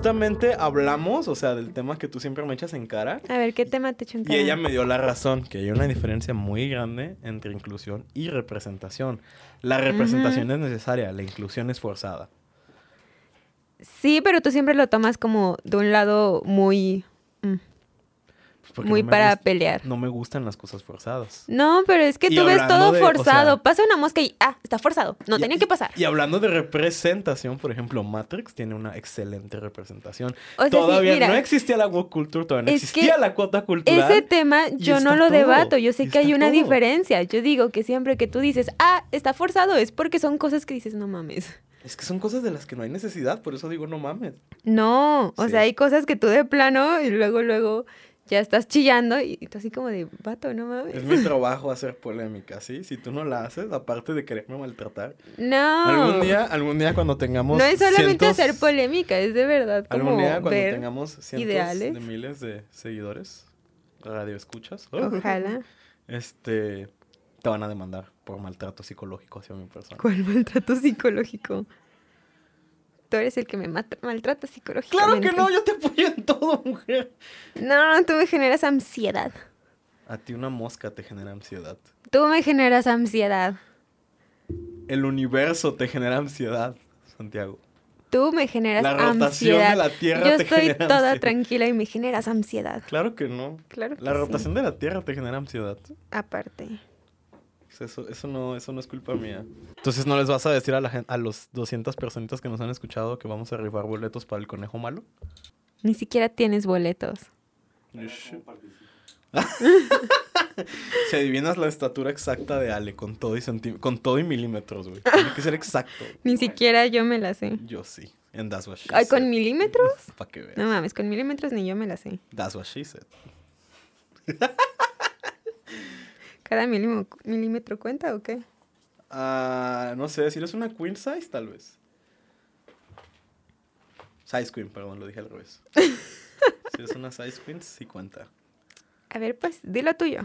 justamente hablamos, o sea, del tema que tú siempre me echas en cara. A ver, ¿qué tema te echo en Y cara? ella me dio la razón, que hay una diferencia muy grande entre inclusión y representación. La representación es necesaria, la inclusión es forzada. Sí, pero tú siempre lo tomas como de un lado muy... mm, porque muy no para gusta- pelear. No me gustan las cosas forzadas. No, pero es que Y tú ves todo de- o forzado. sea- Pasa una mosca y... Ah, está forzado. No, Y- tenía que pasar. Y hablando de representación, por ejemplo, Matrix tiene una excelente representación. O sea, sí, todavía mira, no existía la woke culture, todavía no existía la cuota cultural. Ese tema yo no lo todo, debato. Yo sé que hay una todo. diferencia. Yo digo que siempre que tú dices, ah, está forzado, es porque son cosas que dices, no mames. Es que son cosas de las que no hay necesidad, por eso digo no mames. No, o Sí. sea, hay cosas que tú de plano y luego, luego ya estás chillando y tú así como de, vato, no mames. Es mi trabajo hacer polémica, ¿sí? Si tú no la haces, aparte de quererme maltratar. No. Algún día, algún día cuando tengamos no es solamente cientos- hacer polémica, es de verdad como Algún día cuando ver. tengamos cientos ideales. de miles de seguidores, radio escuchas, Ojalá. este, te van a demandar por maltrato psicológico hacia mi persona. ¿Cuál maltrato psicológico? Tú eres el que me mata- maltrata psicológicamente. Claro que no, yo te apoyo en todo, mujer. No, tú me generas ansiedad. A ti una mosca te genera ansiedad. Tú me generas ansiedad. El universo te genera ansiedad, Santiago. Tú me generas La rotación ansiedad. de la Tierra Yo te estoy genera toda ansiedad. tranquila y me generas ansiedad. Claro que no. Claro que La sí. rotación de la Tierra te genera ansiedad. Aparte. Eso, eso, no, eso no es culpa mía. Entonces, ¿no les vas a decir a, la a los 200 personitas que nos han escuchado que vamos a rifar boletos para el conejo malo? Ni siquiera tienes boletos. Si adivinas la estatura exacta de Ale con todo y, centí- con todo y milímetros, güey. Tiene que ser exacto. Ni siquiera yo me la sé. Yo sí. En That's What She Ay, ¿Con Said. milímetros? Pa' que veas. No mames, con milímetros ni yo me la sé. That's What She Said. ¿Cada milímetro, cuenta o qué? Ah, no sé, si eres una queen size, tal vez. Size queen, perdón, lo dije al revés. si eres una size queen, sí cuenta. A ver, pues, dilo tuyo.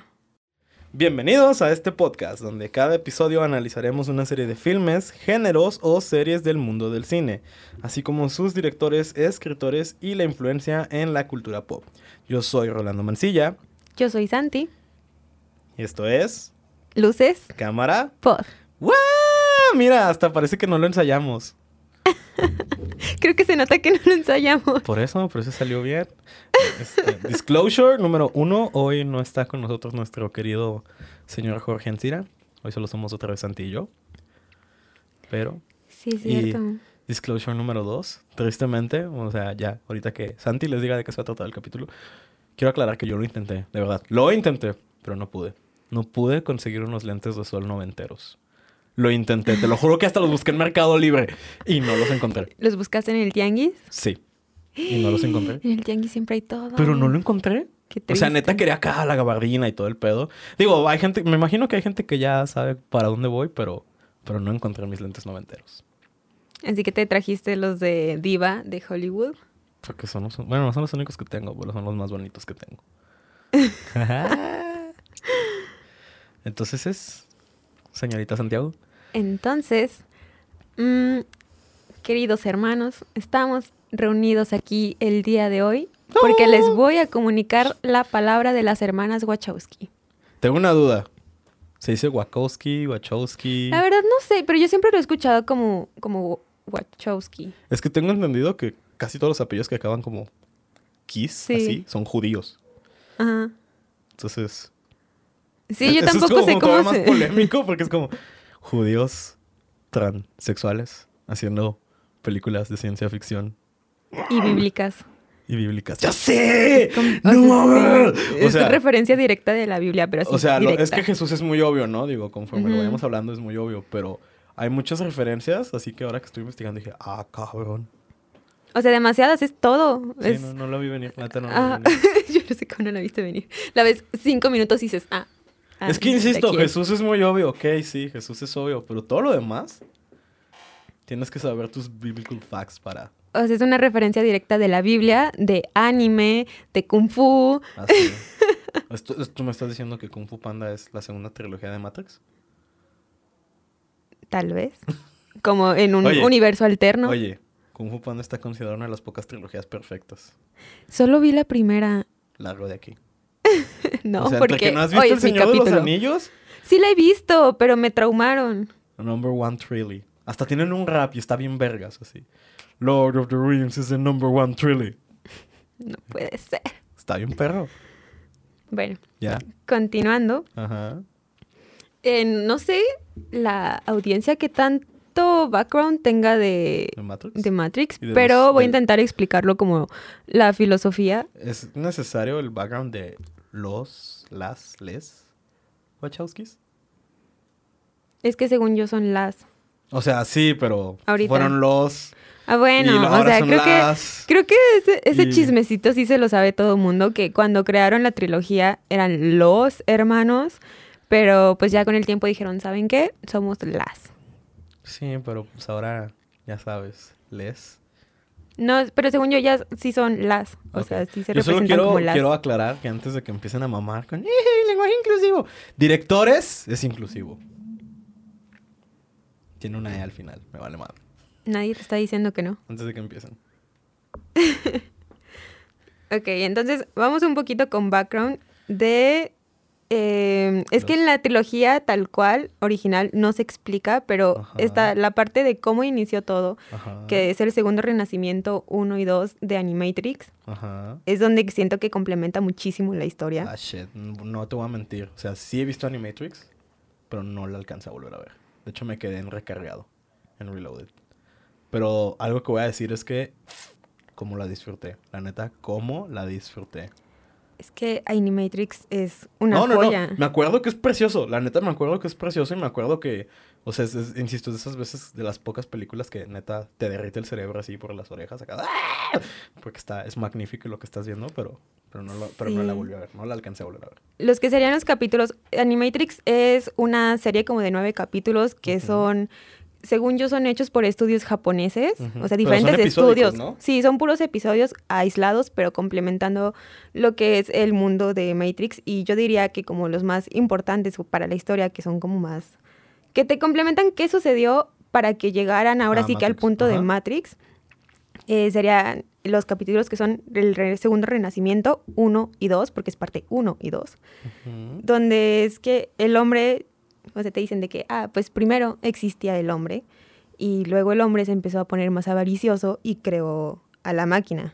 Bienvenidos a este podcast donde cada episodio analizaremos una serie de filmes, géneros o series del mundo del cine, así como sus directores, escritores y la influencia en la cultura pop. Yo soy Rolando Mancilla Yo soy Santi. Y esto es Luces, Cámara. pod. ¡Wow! Mira, hasta parece que no lo ensayamos. Creo que se nota que no lo ensayamos. Por eso, por eso salió bien. Este, disclosure número uno, hoy no está con nosotros nuestro querido señor Jorge Encira. Hoy solo somos otra vez Santi y yo. Pero Sí, es Y- cierto. Disclosure número dos, tristemente, o sea, ya, ahorita que Santi les diga de qué se va a tratar el capítulo, quiero aclarar que yo lo intenté, de verdad, lo intenté, pero no pude. No pude conseguir unos lentes de sol noventeros. Lo intenté, te lo juro que hasta los busqué en Mercado Libre y no los encontré. ¿Los buscaste en el tianguis? Sí, y no los encontré. En el tianguis siempre hay todo. Pero no lo encontré. Qué O sea, neta quería acá la gabardina y todo el pedo. Digo, hay gente, me imagino que hay gente que ya sabe para dónde voy, pero, pero no encontré mis lentes noventeros. Así que te trajiste los de Diva de Hollywood. Porque son los, bueno, no son los únicos que tengo, pero son los más bonitos que tengo. Entonces es, señorita Santiago. Entonces, mm, queridos hermanos, estamos reunidos aquí el día de hoy porque les voy a comunicar la palabra de las hermanas Wachowski. Tengo una duda. ¿Se dice Wachowski, Wachowski? La verdad no sé, pero yo siempre lo he escuchado como, como Wachowski. Es que tengo entendido que casi todos los apellidos que acaban como Kiss, Sí. así, son judíos. Ajá. Entonces... Sí, yo eso es tampoco como sé cómo se... más polémico porque es como judíos transexuales haciendo películas de ciencia ficción y bíblicas. y bíblicas. ¡Ya sé! Como- o ¡No sea, O es sea, referencia directa de la Biblia, pero así o sea lo- es que Jesús es muy obvio, ¿no? Digo, conforme lo vayamos hablando es muy obvio, pero hay muchas referencias, así que ahora que estoy investigando dije, ah, cabrón. O sea, demasiadas, es todo. Sí, es... no, no lo vi venir, neta no lo vi Ah, venir. yo no sé cómo no la viste venir. La ves cinco minutos y dices, ah. Ah, Es que insisto. Jesús es muy obvio, ok, sí, Jesús es obvio, pero todo lo demás tienes que saber tus biblical facts para O sea, es una referencia directa de la Biblia, de anime, de kung fu. ¿Esto, esto me estás diciendo que Kung Fu Panda es la segunda trilogía de Matrix? Tal vez. Como en un Oye, universo alterno. Oye, Kung Fu Panda está considerada una de las pocas trilogías perfectas. Solo vi la primera. Largo de aquí. no, o sea, porque que no has visto El Señor de los capítulo. Anillos, Sí la he visto, pero me traumaron. number one trilly. Hasta tienen un rap y está bien vergas, así. Lord of the Rings is the number one trilly. No puede ser. Está bien perro. Bueno, Ya. continuando. Ajá. Eh, no sé la audiencia que tanto background tenga de, ¿De Matrix? de Matrix, Y de pero los- voy a intentar explicarlo como la filosofía. ¿Es necesario el background de los, las, les Wachowskis? Es que según yo son las. O sea, sí, pero Ahorita. fueron los Ah, bueno, o sea, creo que creo que ese, ese Y- chismecito sí se lo sabe todo el mundo que cuando crearon la trilogía eran los hermanos, pero pues ya con el tiempo dijeron, ¿saben qué? Somos las. Sí, pero pues ahora ya sabes, les. No, pero según yo ya sí son las, o sea, sí se Yo solo representan quiero, como las. quiero aclarar que antes de que empiecen a mamar con "Eh, lenguaje inclusivo, directores es inclusivo. Tiene una E al final, me vale madre. Nadie te está diciendo que no. Antes de que empiecen. Ok, entonces vamos un poquito con background de... eh, es que en la trilogía tal cual, original, no se explica, pero Ajá. está la parte de cómo inició todo, Ajá. que es el segundo renacimiento 1 y 2 de Animatrix. Ajá. Es donde siento que complementa muchísimo la historia. Ah, shit. No te voy a mentir. O sea, sí he visto Animatrix, pero no la alcancé a volver a ver. De hecho, me quedé en recargado, en Reloaded. Pero algo que voy a decir es que, como la disfruté. La neta, cómo la disfruté. Es que Animatrix es una no, no, joya. no. Me acuerdo que es precioso. La neta, me acuerdo que es precioso y me acuerdo que, o sea, es- es- insisto, es de esas veces de las pocas películas que neta te derrite el cerebro así por las orejas acá. ¡Ah! Porque está, es magnífico lo que estás viendo, pero, pero, no, lo- pero no la volví a ver. No la alcancé a volver a ver. Los que serían los capítulos, Animatrix es una serie como de nueve capítulos que son, según yo, son hechos por estudios japoneses, o sea, diferentes estudios. ¿no? Sí, son puros episodios aislados, pero complementando lo que es el mundo de Matrix. Y yo diría que como los más importantes para la historia, que son como más, que te complementan qué sucedió para que llegaran ahora Ah, sí que al punto de. Matrix. Eh, serían los capítulos que son el re- segundo renacimiento 1 y 2, porque es parte 1 y 2 Ujú. donde es que el hombre, o sea, te dicen de que, ah, pues primero existía el hombre y luego el hombre se empezó a poner más avaricioso y creó a la máquina,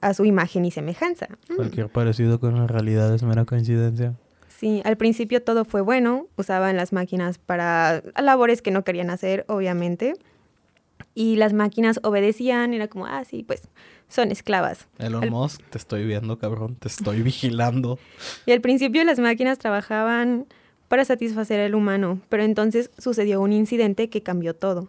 a su imagen y semejanza. Mm. Cualquier parecido con la realidad es mera coincidencia. Sí, al principio todo fue bueno, usaban las máquinas para labores que no querían hacer, obviamente, y las máquinas obedecían, era como, ah, sí, pues son esclavas. Elon Al- Musk, te estoy viendo, cabrón. Te estoy vigilando. Y al principio las máquinas trabajaban para satisfacer al humano, pero entonces sucedió un incidente que cambió todo.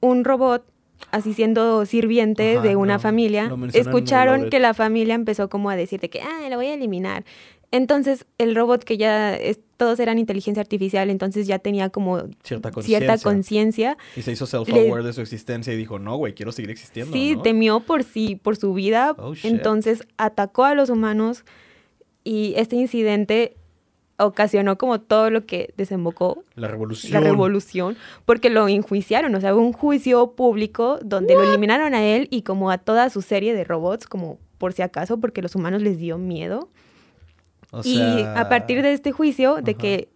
Un robot, así siendo sirviente Ajá, de una familia, escucharon que la familia empezó como a decir de que, ah, la voy a eliminar. Entonces el robot que ya es- todos eran inteligencia artificial, entonces ya tenía como Cierta conciencia. Y se hizo self-aware de su existencia y dijo, no, güey, quiero seguir existiendo, Sí, ¿no? temió por sí, por su vida. Oh, entonces atacó a los humanos y este incidente ocasionó como todo lo que desembocó La revolución. la revolución, porque lo enjuiciaron, o sea, hubo un juicio público donde lo eliminaron a él y como a toda su serie de robots, como por si acaso, porque los humanos les dio miedo. O y a partir de este juicio, de Ajá. que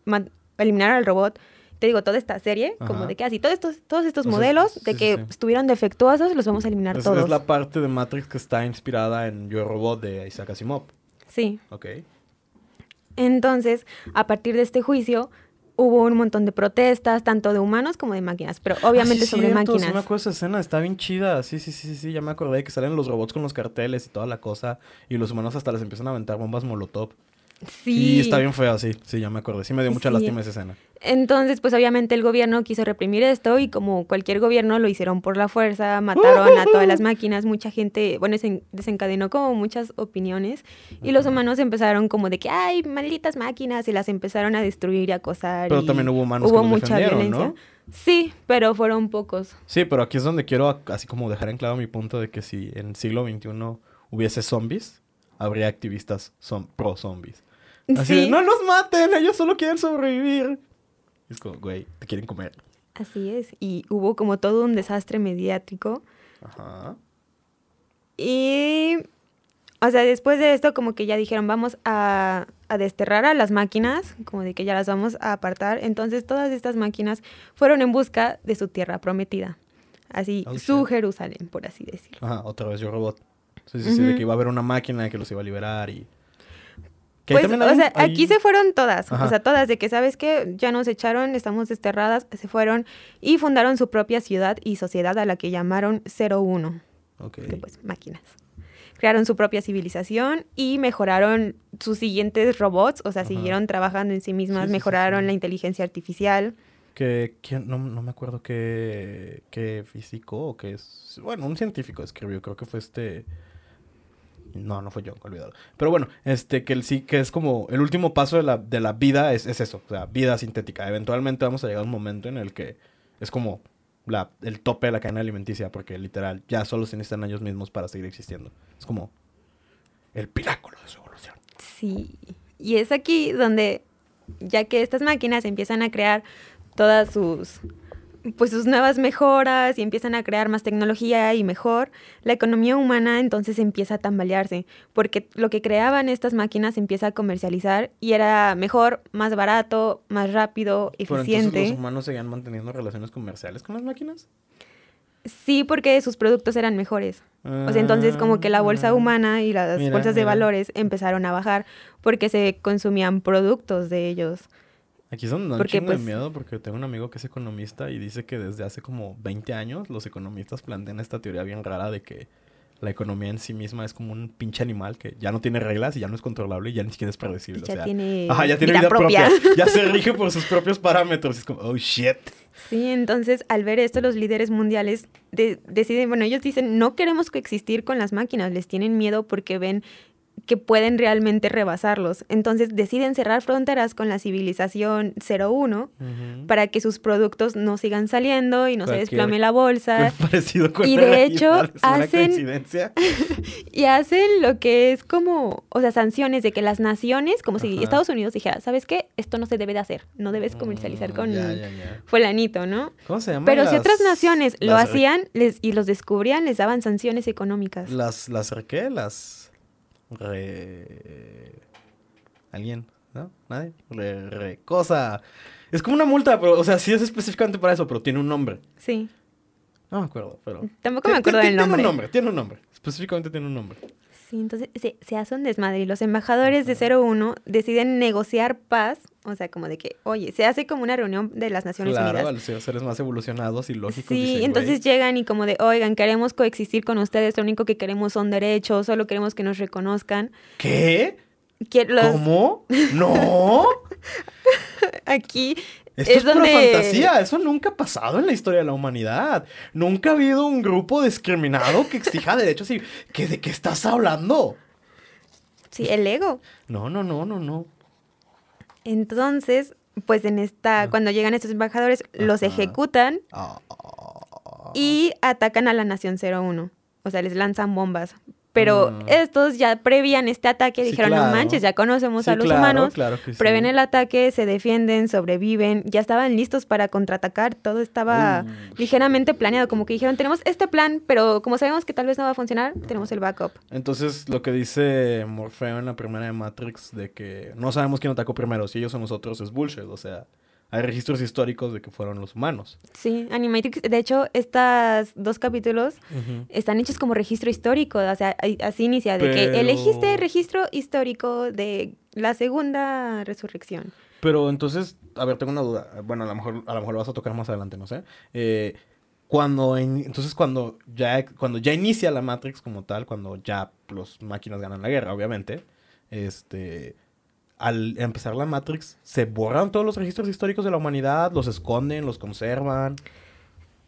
eliminaron al robot, te digo, toda esta serie, como de que así, todos estos, todos estos O sea, modelos, sí, de sí, que sí. estuvieron defectuosos, los vamos a eliminar Es, todos. es la parte de Matrix que está inspirada en Yo Robot de Isaac Asimov. Sí. Ok. Entonces, a partir de este juicio, hubo un montón de protestas, tanto de humanos como de máquinas, pero obviamente Ah, sí, sobre cierto, máquinas. Sí, me acuerdo esa escena, está bien chida. Sí, sí, sí, sí, sí, ya me acordé que salen los robots con los carteles y toda la cosa. Y los humanos hasta les empiezan a aventar bombas molotov. Sí. Y está bien feo, sí, sí, ya me acordé. Sí me dio mucha Sí. lástima esa escena. Entonces, pues obviamente el gobierno quiso reprimir esto y como cualquier gobierno lo hicieron por la fuerza, mataron a todas las máquinas, mucha gente, bueno, se desencadenó como muchas opiniones y los humanos empezaron como de que, ay, malditas máquinas y las empezaron a destruir y acosar. Pero y también hubo humanos que los defendieron, ¿no? Sí, pero fueron pocos. Sí, pero aquí es donde quiero así como dejar en claro mi punto de que si en el siglo XXI hubiese zombies, habría activistas son pro zombies. Así sí, de, no los maten, ellos solo quieren sobrevivir. Es como, güey, te quieren comer. así es. Y hubo como todo un desastre mediático Ajá. Y, o sea, después de esto como que ya dijeron, vamos a, a desterrar a las máquinas, como de que ya las vamos a apartar. Entonces todas estas máquinas fueron en busca de su tierra prometida. Así, Oh, su shit. Jerusalén, por así decirlo. Ajá, otra vez yo robot. Sí, sí, sí, de que iba a haber una máquina que los iba a liberar y... Que Pues, o hay- sea, hay- aquí se fueron todas, Ajá. o sea, todas de que, ¿sabes qué? Ya nos echaron, estamos desterradas, se fueron y fundaron su propia ciudad y sociedad a la que llamaron 01, Ok. que pues máquinas. Crearon su propia civilización y mejoraron sus siguientes robots, o sea, Ajá. siguieron trabajando en sí mismas, Sí, sí, sí, mejoraron sí. la inteligencia artificial. Que, ¿quién? No, no me acuerdo qué, qué físico o qué es... Bueno, un científico escribió, creo que fue este... No, no fue yo, olvidado. Pero bueno, este, que sí, que es como el último paso de la, de la vida es, es eso, o sea, vida sintética. Eventualmente vamos a llegar a un momento en el que es como la, el tope de la cadena alimenticia, porque literal, ya solo se necesitan ellos mismos para seguir existiendo. Es como el pináculo de su evolución. Sí, y es aquí donde, ya que estas máquinas empiezan a crear todas sus, pues sus nuevas mejoras y empiezan a crear más tecnología y mejor, la economía humana entonces empieza a tambalearse, porque lo que creaban estas máquinas se empieza a comercializar y era mejor, más barato, más rápido, Pero eficiente. entonces los humanos seguían manteniendo relaciones comerciales con las máquinas. Sí, porque sus productos eran mejores. O sea, entonces como que la bolsa Ah. humana y las Mira, bolsas de mira. valores empezaron a bajar porque se consumían productos de ellos. Aquí es donde da un Porque, de pues- miedo porque tengo un amigo que es economista y dice que desde hace como 20 años los economistas plantean esta teoría bien rara de que la economía en sí misma es como un pinche animal que ya no tiene reglas y ya no es controlable y ya ni siquiera es predecible. Ya o sea, tiene ajá, ya tiene vida vida, propia. propia. ya se rige por sus propios parámetros. Es como, oh shit. Sí, entonces al ver esto los líderes mundiales de- deciden, bueno, ellos dicen, no queremos coexistir con las máquinas, les tienen miedo porque ven que pueden realmente rebasarlos. Entonces deciden cerrar fronteras con la civilización 01 Ujú. para que sus productos no sigan saliendo y no se desplome la bolsa. Parecido con y de hecho, es hacen- coincidencia. Y hacen lo que es como, o sea, sanciones de que las naciones, como si Ajá. Estados Unidos dijera, ¿sabes qué? Esto no se debe de hacer, no debes comercializar Mm, con ya, ya, ya. fulanito, ¿no? ¿Cómo se llama? Pero si otras naciones lo las hacían les, y los descubrían, les daban sanciones económicas. Las, las, ¿qué? Las, re... ¿Alguien? ¿No? ¿Nadie? Re, re- cosa. Es como una multa, pero, o sea, sí es específicamente para eso, pero tiene un nombre. Sí, No me acuerdo, pero... tampoco me acuerdo del nombre. Tiene un nombre, tiene un nombre. Específicamente tiene un nombre. Sí, entonces se, se hace un desmadre y los embajadores de 01 deciden negociar paz, o sea, como de que, oye, se hace como una reunión de las Naciones claro, Unidas. al ser seres más evolucionados y lógicos. Sí, dicen, entonces "Güey, llegan y como de, oigan, queremos coexistir con ustedes, lo único que queremos son derechos, solo queremos que nos reconozcan. ¿Qué? Los- ¿Cómo? ¡No! Aquí Esto es es, pura fantasía. Eso nunca ha pasado en la historia de la humanidad. Nunca ha habido un grupo discriminado que exija derechos y... ¿Qué, ¿De qué estás hablando? Sí, el ego. No, no, no, no, no. Entonces, pues en esta, cuando llegan estos embajadores, los ejecutan Ah, y atacan a la Nación 01. O sea, les lanzan bombas. Pero Mm. estos ya prevían este ataque, Sí, dijeron, claro. no manches, ya conocemos Sí, a los claro, humanos, claro que sí. prevén el ataque, se defienden, sobreviven, ya estaban listos para contraatacar, todo estaba ligeramente planeado, como que dijeron, tenemos este plan, pero como sabemos que tal vez no va a funcionar, tenemos el backup. Entonces, lo que dice Morfeo en la primera de Matrix de que no sabemos quién atacó primero, si ellos o nosotros, es bullshit. O sea, hay registros históricos de que fueron los humanos. Sí, Animatrix, de hecho, estos dos capítulos están hechos como registro histórico, o sea, así inicia, de Pero- que elegiste registro histórico de la segunda resurrección. Pero entonces, a ver, tengo una duda. Bueno, a lo mejor, a lo mejor lo vas a tocar más adelante, no sé. Eh, cuando entonces cuando ya cuando ya inicia la Matrix como tal, cuando ya los máquinas ganan la guerra, obviamente, este al empezar la Matrix se borran todos los registros históricos de la humanidad, los esconden, los conservan.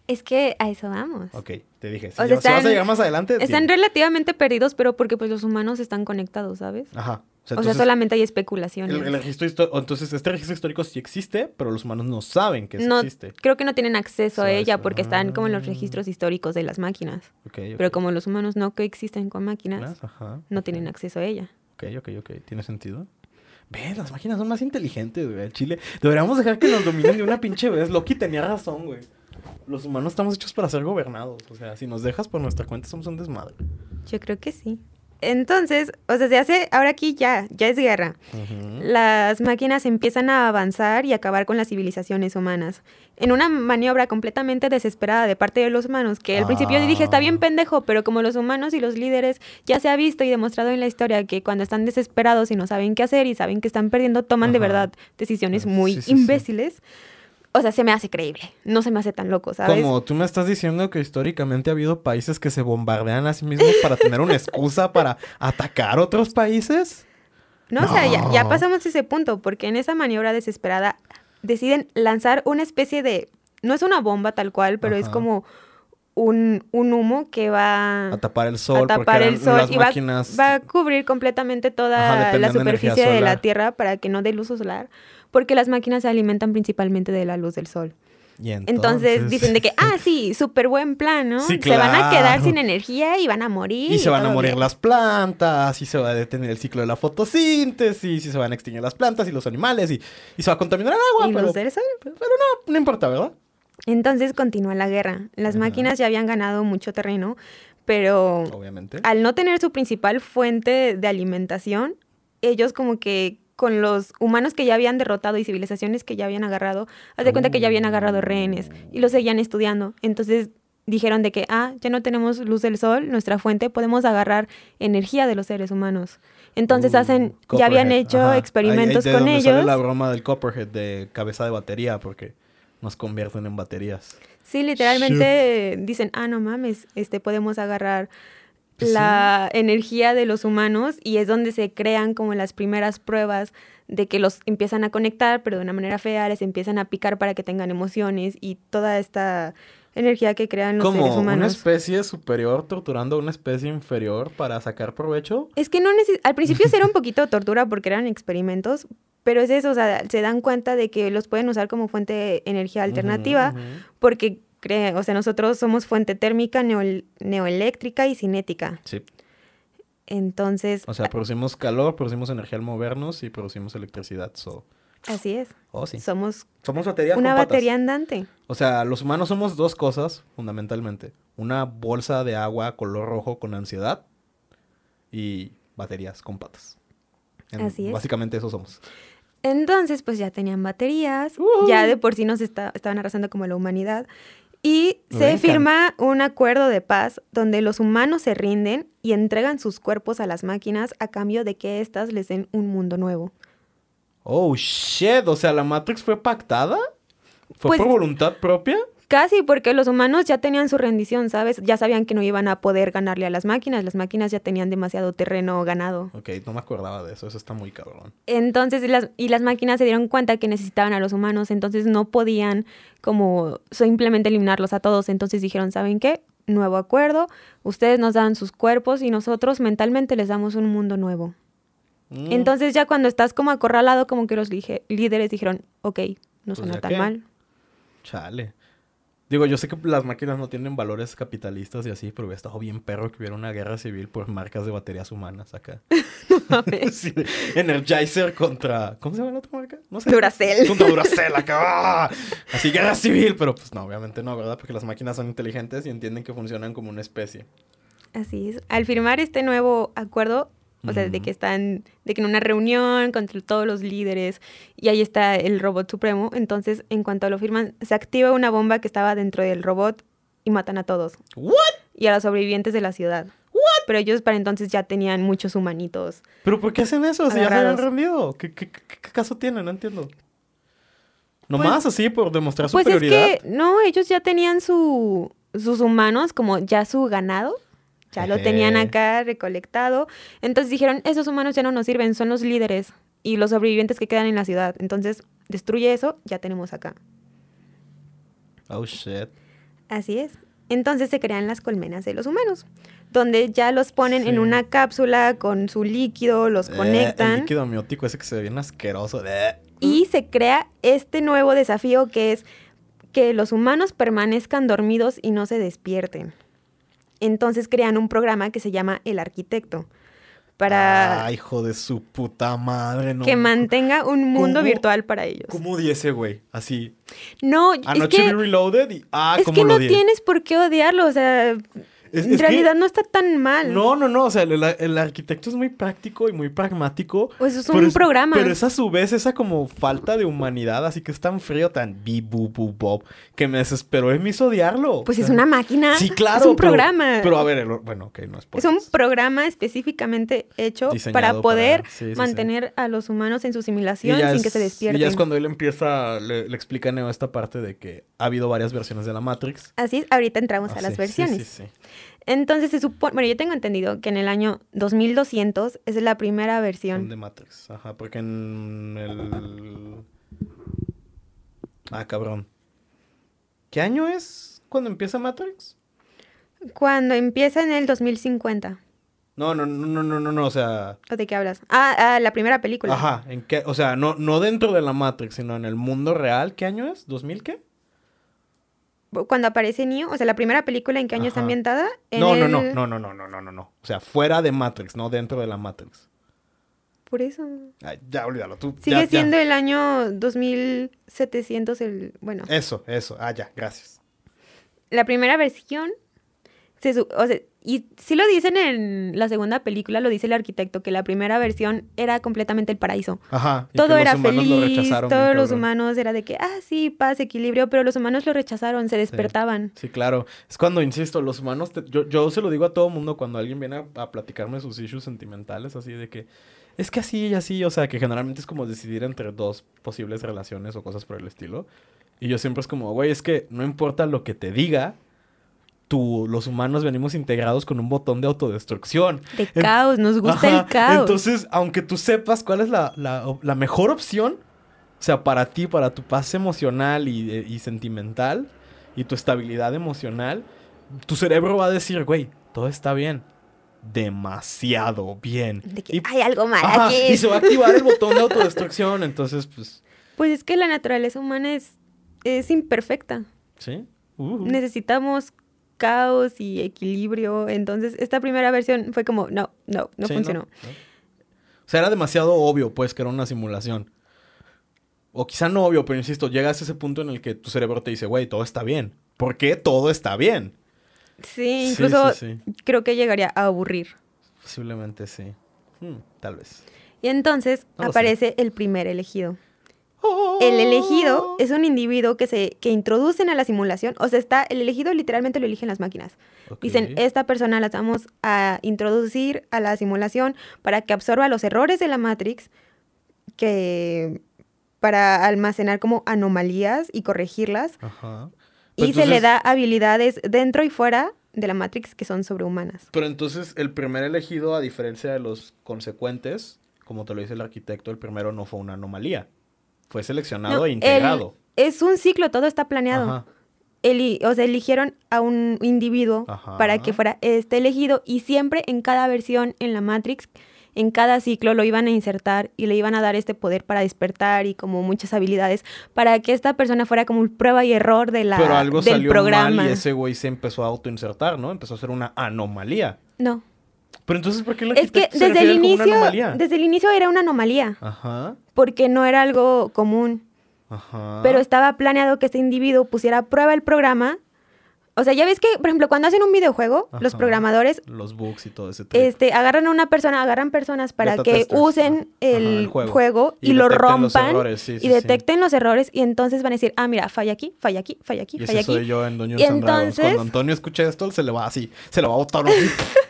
Es que a eso vamos. Ok, te dije, si, O sea, ya- si vas a están- llegar más adelante, Están relativamente perdidos, pero porque pues los humanos están conectados, ¿sabes? Ajá. o sea, entonces, solamente hay especulaciones. el, el registro entonces este registro histórico sí existe, pero los humanos no saben que no, existe. creo que no tienen acceso a ella porque están como en los ah. registros históricos de las máquinas. Ok, ok. Pero como los humanos no coexisten con máquinas, Ajá. no tienen acceso a ella. Ok, ok, ok. ¿Tiene sentido? Ves, las máquinas son más inteligentes, güey. Chile. Deberíamos dejar que nos dominen de una pinche vez. Loki tenía razón, güey. Los humanos estamos hechos para ser gobernados. O sea, si nos dejas por nuestra cuenta, somos un desmadre. Yo creo que sí. Entonces, o sea, se hace, ahora aquí ya, ya es guerra. Las máquinas empiezan a avanzar y acabar con las civilizaciones humanas. En una maniobra completamente desesperada de parte de los humanos, que al principio dije, está bien Ah. pendejo, pero como los humanos y los líderes ya se ha visto y demostrado en la historia que cuando están desesperados y no saben qué hacer y saben que están perdiendo, toman de verdad decisiones muy Sí, sí, sí. O sea, se me hace creíble, no se me hace tan loco, ¿sabes? Como tú me estás diciendo que históricamente ha habido países que se bombardean a sí mismos para tener una excusa para atacar otros países. No, o sea, ya, pasamos ese punto, porque en esa maniobra desesperada deciden lanzar una especie de, no es una bomba tal cual, pero es como un, un humo que va A tapar el sol. a tapar el sol las y va, máquinas... va a cubrir completamente toda la superficie de la. Tierra para que no dé luz solar, porque las máquinas se alimentan principalmente de la luz del sol. Y Entonces, dicen de que, ah, sí, súper buen plan, ¿no? Sí, Se van a quedar sin energía y van a morir. Y se van a morir bien. las plantas, y se va a detener el ciclo de la fotosíntesis, y se van a extinguir las plantas y los animales, y, y se va a contaminar el agua. Y pero, luz del sol. pero no, no importa, ¿verdad? Entonces continúa la guerra. Las máquinas ya habían ganado mucho terreno, pero Obviamente. al no tener su principal fuente de alimentación, ellos como que con los humanos que ya habían derrotado y civilizaciones que ya habían agarrado, haz de cuenta que ya habían agarrado rehenes y los seguían estudiando. Entonces dijeron de que, ah, ya no tenemos luz del sol, nuestra fuente, podemos agarrar energía de los seres humanos. Entonces Uh, hacen, ya habían hecho ajá. experimentos Ahí- ahí de con sale ellos. la broma del Copperhead de cabeza de batería, porque nos convierten en baterías. Sí, literalmente dicen, ah, no mames, este, podemos agarrar Pues la energía de los humanos y es donde se crean como las primeras pruebas de que los empiezan a conectar, pero de una manera fea, les empiezan a picar para que tengan emociones y toda esta energía que crean los seres Como una humanos. especie superior torturando a una especie inferior para sacar provecho. Es que no neces- al principio era un poquito tortura porque eran experimentos, pero es eso, o sea, se dan cuenta de que los pueden usar como fuente de energía alternativa porque cree, o sea, nosotros somos fuente térmica, neo- neoeléctrica y cinética. Sí. Entonces, O sea, producimos calor, producimos energía al movernos y producimos electricidad. So. Así es. Oh, sí. Somos Somos batería una con patas. batería andante. O sea, los humanos somos dos cosas, fundamentalmente. Una bolsa de agua color rojo con ansiedad y baterías con patas. En- Así es. Básicamente eso somos. Entonces, pues ya tenían baterías, ya de por sí nos esta- estaban arrasando como la humanidad. Y se firma un acuerdo de paz donde los humanos se rinden y entregan sus cuerpos a las máquinas a cambio de que éstas les den un mundo nuevo. Oh, shit. O sea, ¿la Matrix fue pactada? ¿Fue Pues- por voluntad propia? Casi porque los humanos ya tenían su rendición, ¿sabes? Ya sabían que no iban a poder ganarle a las máquinas, las máquinas ya tenían demasiado terreno ganado. Ok, no me acordaba de eso. Eso está muy cabrón. Entonces, y las, y las máquinas se dieron cuenta que necesitaban a los humanos, entonces no podían como simplemente eliminarlos a todos. Entonces dijeron, ¿saben qué? Nuevo acuerdo, ustedes nos dan sus cuerpos y nosotros mentalmente les damos un mundo nuevo. Mm. Entonces ya cuando estás como acorralado, como que los líderes dijeron, ok, no Pues suena tan que. mal. Chale. Digo, yo sé que las máquinas no tienen valores capitalistas y así, pero hubiera estado bien perro que hubiera una guerra civil por marcas de baterías humanas acá. Sí, de Energizer contra... ¿Cómo se llama la otra marca? No sé. Duracell. Contra Duracell acá. ¡ah! Así, guerra civil. Pero pues no, obviamente no, ¿verdad? Porque las máquinas son inteligentes y entienden que funcionan como una especie. Así es. Al firmar este nuevo acuerdo, o sea, de que están, de que en una reunión contra todos los líderes y ahí está el robot supremo, entonces en cuanto lo firman, se activa una bomba que estaba dentro del robot y matan a todos ¿What? y a los sobrevivientes de la ciudad. Pero ellos para entonces ya tenían muchos humanitos. ¿Pero por qué hacen eso? Si ya se habían rendido. ¿Qué, qué, qué- caso tiene? No entiendo. Nomás así por demostrar Pues es superioridad. que no, ellos ya tenían su, sus humanos como ya su ganado. Ya lo tenían acá recolectado. Entonces dijeron, esos humanos ya no nos sirven, son los líderes y los sobrevivientes que quedan en la ciudad. Entonces, destruye eso, ya tenemos acá. Oh, shit. Así es. Entonces se crean las colmenas de los humanos, donde ya los ponen en una cápsula con su líquido, los Eh, el conectan líquido amniótico ese que se ve bien asqueroso. Eh. y se crea este nuevo desafío que es que los humanos permanezcan dormidos y no se despierten. Entonces crean un programa que se llama El Arquitecto. para Ah, hijo de su puta madre, no. que mantenga un mundo ¿Cómo? virtual para ellos. ¿Cómo odié ese güey? Así. No, es Anoche vi que, Reloaded y. Ah, es cómo que lo no odié. tienes por qué odiarlo, o sea, Es- en es que- realidad no está tan mal. No, no, no. O sea, el, el arquitecto es muy práctico y muy pragmático. Pues es un programa. Pero es a su vez esa como falta de humanidad, así que es tan frío, tan bi, bu, bu, bob, que me desesperó y me hizo odiarlo. Pues O es una máquina. Sí, claro. Es un pero- programa. Pero, a ver, el- bueno, ok, no es es un programa específicamente hecho Diseñado para poder para- sí, sí, sí. mantener a los humanos en su simulación sin es- que se despierten. Y ya es cuando él empieza, le, le explica a Neo esta parte de que ha habido varias versiones de la Matrix. Así es, ahorita entramos a Ah, las versiones. Sí, sí, Entonces se supone, bueno, yo tengo entendido que en el año 2200 es la primera versión. de Matrix. Ajá, porque en el... Ah, cabrón. ¿Qué año es cuando empieza Matrix? Cuando empieza en el 2050. No, no, no, no, no, no, no, o sea... ¿O de qué hablas? Ah, ah, la primera película. Ajá, ¿en qué? O sea, no, no dentro de la Matrix, sino en el mundo real. ¿Qué año es? ¿2000 qué? Cuando aparece Neo, o sea, la primera película en qué año está ambientada. En No, no, el- no, no, no, no, no, no, no, no. O sea, fuera de Matrix, no dentro de la Matrix. Por eso. Ay, ya, olvídalo. Tú, Sigue ya, ya. siendo el año 2700 el, bueno, Eso, eso. Ah, ya, gracias. la primera versión se o sea, y sí lo dicen en la segunda película, lo dice el arquitecto que la primera versión era completamente el paraíso. Ajá. Todo era lo feliz, rechazaron todos los humanos era de que, ah, sí, paz, equilibrio, pero los humanos lo rechazaron, se despertaban. Sí, claro. Es cuando, insisto, los humanos... te- yo, yo se lo digo a todo mundo cuando alguien viene a, a platicarme sus issues sentimentales, así de que... Es que así y así, o sea, que generalmente es como decidir entre dos posibles relaciones o cosas por el estilo. Y yo siempre es como, güey, es que no importa lo que te diga, tú, los humanos venimos integrados con un botón de autodestrucción. De En- caos, nos gusta Ajá, el caos. Entonces, aunque tú sepas cuál es la, la- la mejor opción, o sea, para ti, para tu paz emocional y, eh, y sentimental y tu estabilidad emocional, tu cerebro va a decir, güey, todo está bien. Demasiado bien. de que Y, hay algo mal ajá, aquí. y se va a activar el botón de autodestrucción. Entonces, pues, Pues es que la naturaleza humana es, es imperfecta. sí. Ujú. Necesitamos caos y equilibrio. Entonces, esta primera versión fue como, no, no, no Sí, funcionó. no. O sea, era demasiado obvio, pues, que era una simulación. O quizá no obvio, pero insisto, llegas a ese punto en el que tu cerebro te dice, güey, todo está bien. ¿Por qué todo está bien? Sí, Sí, incluso sí, creo que llegaría a aburrir. Posiblemente sí. Hmm, tal vez. Y entonces No lo sé. aparece el primer elegido. El elegido es un individuo que se que introducen a la simulación, o sea, está el elegido literalmente lo eligen las máquinas. Dicen, esta persona la vamos a introducir a la simulación para que absorba los errores de la Matrix, que para almacenar como anomalías y corregirlas, Ajá. y se le da habilidades dentro y fuera de la Matrix que son sobrehumanas. Pero entonces, el primer elegido, a diferencia de los consecuentes, como te lo dice el arquitecto, el primero no fue una anomalía. Fue seleccionado No, e integrado. el- es un ciclo, todo está planeado. Ajá. Eli- o sea, eligieron a un individuo Ajá. para que fuera este elegido y siempre en cada versión en la Matrix, en cada ciclo lo iban a insertar y le iban a dar este poder para despertar y como muchas habilidades para que esta persona fuera como un prueba y error de la, Pero algo del salió programa. mal y ese güey se empezó a autoinsertar, ¿no? Empezó a ser una anomalía. No, Pero entonces, ¿por qué el es que desde el inicio, desde el inicio era una anomalía Ajá, porque no era algo común. ajá. pero estaba planeado que este individuo pusiera a prueba el programa. O sea, ya ves que, por ejemplo, cuando hacen un videojuego, los programadores Los bugs y todo ese trip. este, agarran a una persona, agarran personas para Beta que testers, usen el, juego, juego. y, Y lo los rompan errores, sí, sí, y sí. detecten los errores y entonces van a decir, ah, mira, falla aquí, falla aquí, falla aquí, Y falla ese aquí. soy yo en Y entonces- Cuando Antonio escuche esto, se le va así. Se le va a botar así.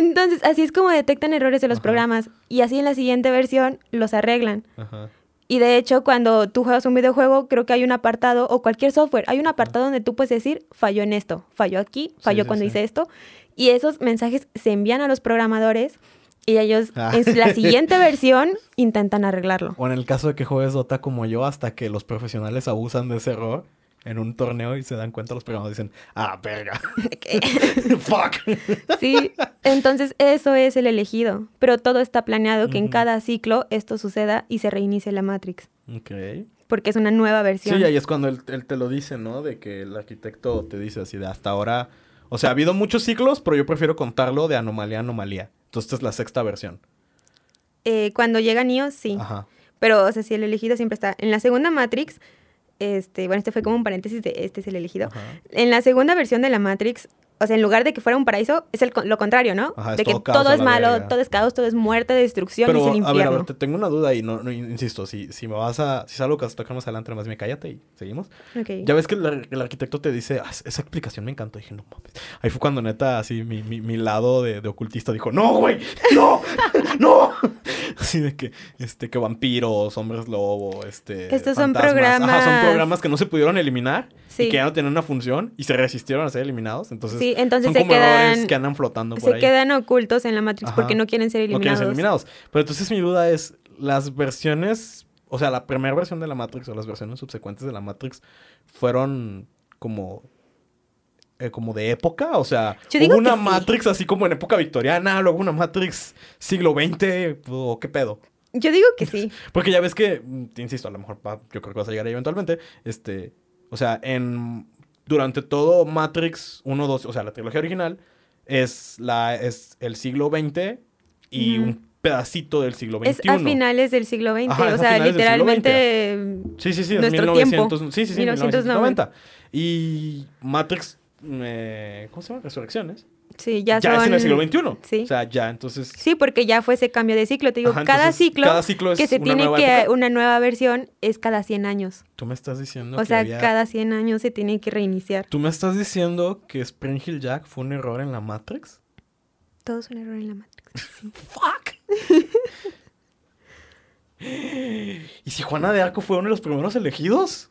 Entonces, así es como detectan errores de los Ajá. programas y así en la siguiente versión los arreglan. Ajá. Y de hecho, cuando tú juegas un videojuego, creo que hay un apartado, o cualquier software, hay un apartado donde tú puedes decir, falló en esto, falló aquí, falló sí, cuando hice esto. Y esos mensajes se envían a los programadores y ellos Ah. en la siguiente versión intentan arreglarlo. O en el caso de que juegues Dota como yo, hasta que los profesionales abusan de ese error en un torneo y se dan cuenta, los programadores dicen, ah, verga. Fuck. Sí, entonces eso es el elegido. Pero todo está planeado que en cada ciclo esto suceda y se reinicie la Matrix. ok. Porque es una nueva versión. Sí, ahí es cuando él, él te lo dice, ¿no? De que el arquitecto te dice así de hasta ahora. O sea, ha habido muchos ciclos, pero yo prefiero contarlo de anomalía a anomalía. Entonces esta es la sexta versión. Eh, cuando llega Neo, sí. Ajá. Pero, o sea, si el elegido siempre está. En la segunda Matrix, este, bueno, este fue como un paréntesis de este es el elegido. Ajá. En la segunda versión de la Matrix, o sea, en lugar de que fuera un paraíso, es el, lo contrario, ¿no? Ajá, es de que todo todo, caos a es malo, verga. todo es caos, todo es muerte, destrucción y Pero, es el a ver, a infierno. ver, te tengo una duda y no, no insisto, si, si me vas a, si es algo que más adelante, más me cállate y seguimos. Ok. Ya ves que el, el arquitecto te dice, "Ah, esa explicación me encantó. dije, no mames. Ahí fue cuando neta, así, mi, mi, mi lado de, de ocultista dijo, no, güey, no, no. Así de que, este, que vampiros, hombres lobo, este. Estos son fantasmas. Ajá, son programas- programas que no se pudieron eliminar Sí. y que ya no tenían una función y se resistieron a ser eliminados. Entonces, Sí, entonces son se quedan- que andan flotando por Se ahí. quedan ocultos en la Matrix Ajá. porque no quieren ser No quieren eliminados. ser eliminados. Pero entonces mi duda es, las versiones, o sea, la primera versión de la Matrix o las versiones subsecuentes de la Matrix fueron como eh, como de época, o sea, hubo una sí. Matrix así como en época victoriana, luego una Matrix siglo XX, o qué pedo. Yo digo que sí. Porque ya ves que, mm, te insisto, a lo mejor yo creo que vas a llegar ahí eventualmente, este, o sea, en durante todo Matrix 1, 2, o sea, la trilogía original es la es el siglo XX y un pedacito del siglo XXI. Es a finales del siglo XX. Ajá, o sea, literalmente. Sí, sí, sí, es nuestro 1900, tiempo, sí, sí, sí, 1990. 1990. Y Matrix eh, ¿cómo se llama? Resurrecciones. Sí, ya, Ya, son. es en el siglo XXI. Sí. O sea, ya, entonces Sí, porque ya fue ese cambio de ciclo. Te digo, Ajá, cada, entonces, ciclo cada ciclo es que se tiene que. época. Una nueva versión es cada 100 años. tú me estás diciendo o que sea, había- cada 100 años se tiene que reiniciar. ¿Tú me estás diciendo que Spring Hill Jack fue un error en la Matrix? Todo es un error en la Matrix. sí. ¡Fuck! ¿Y si Juana de Arco fue uno de los primeros elegidos?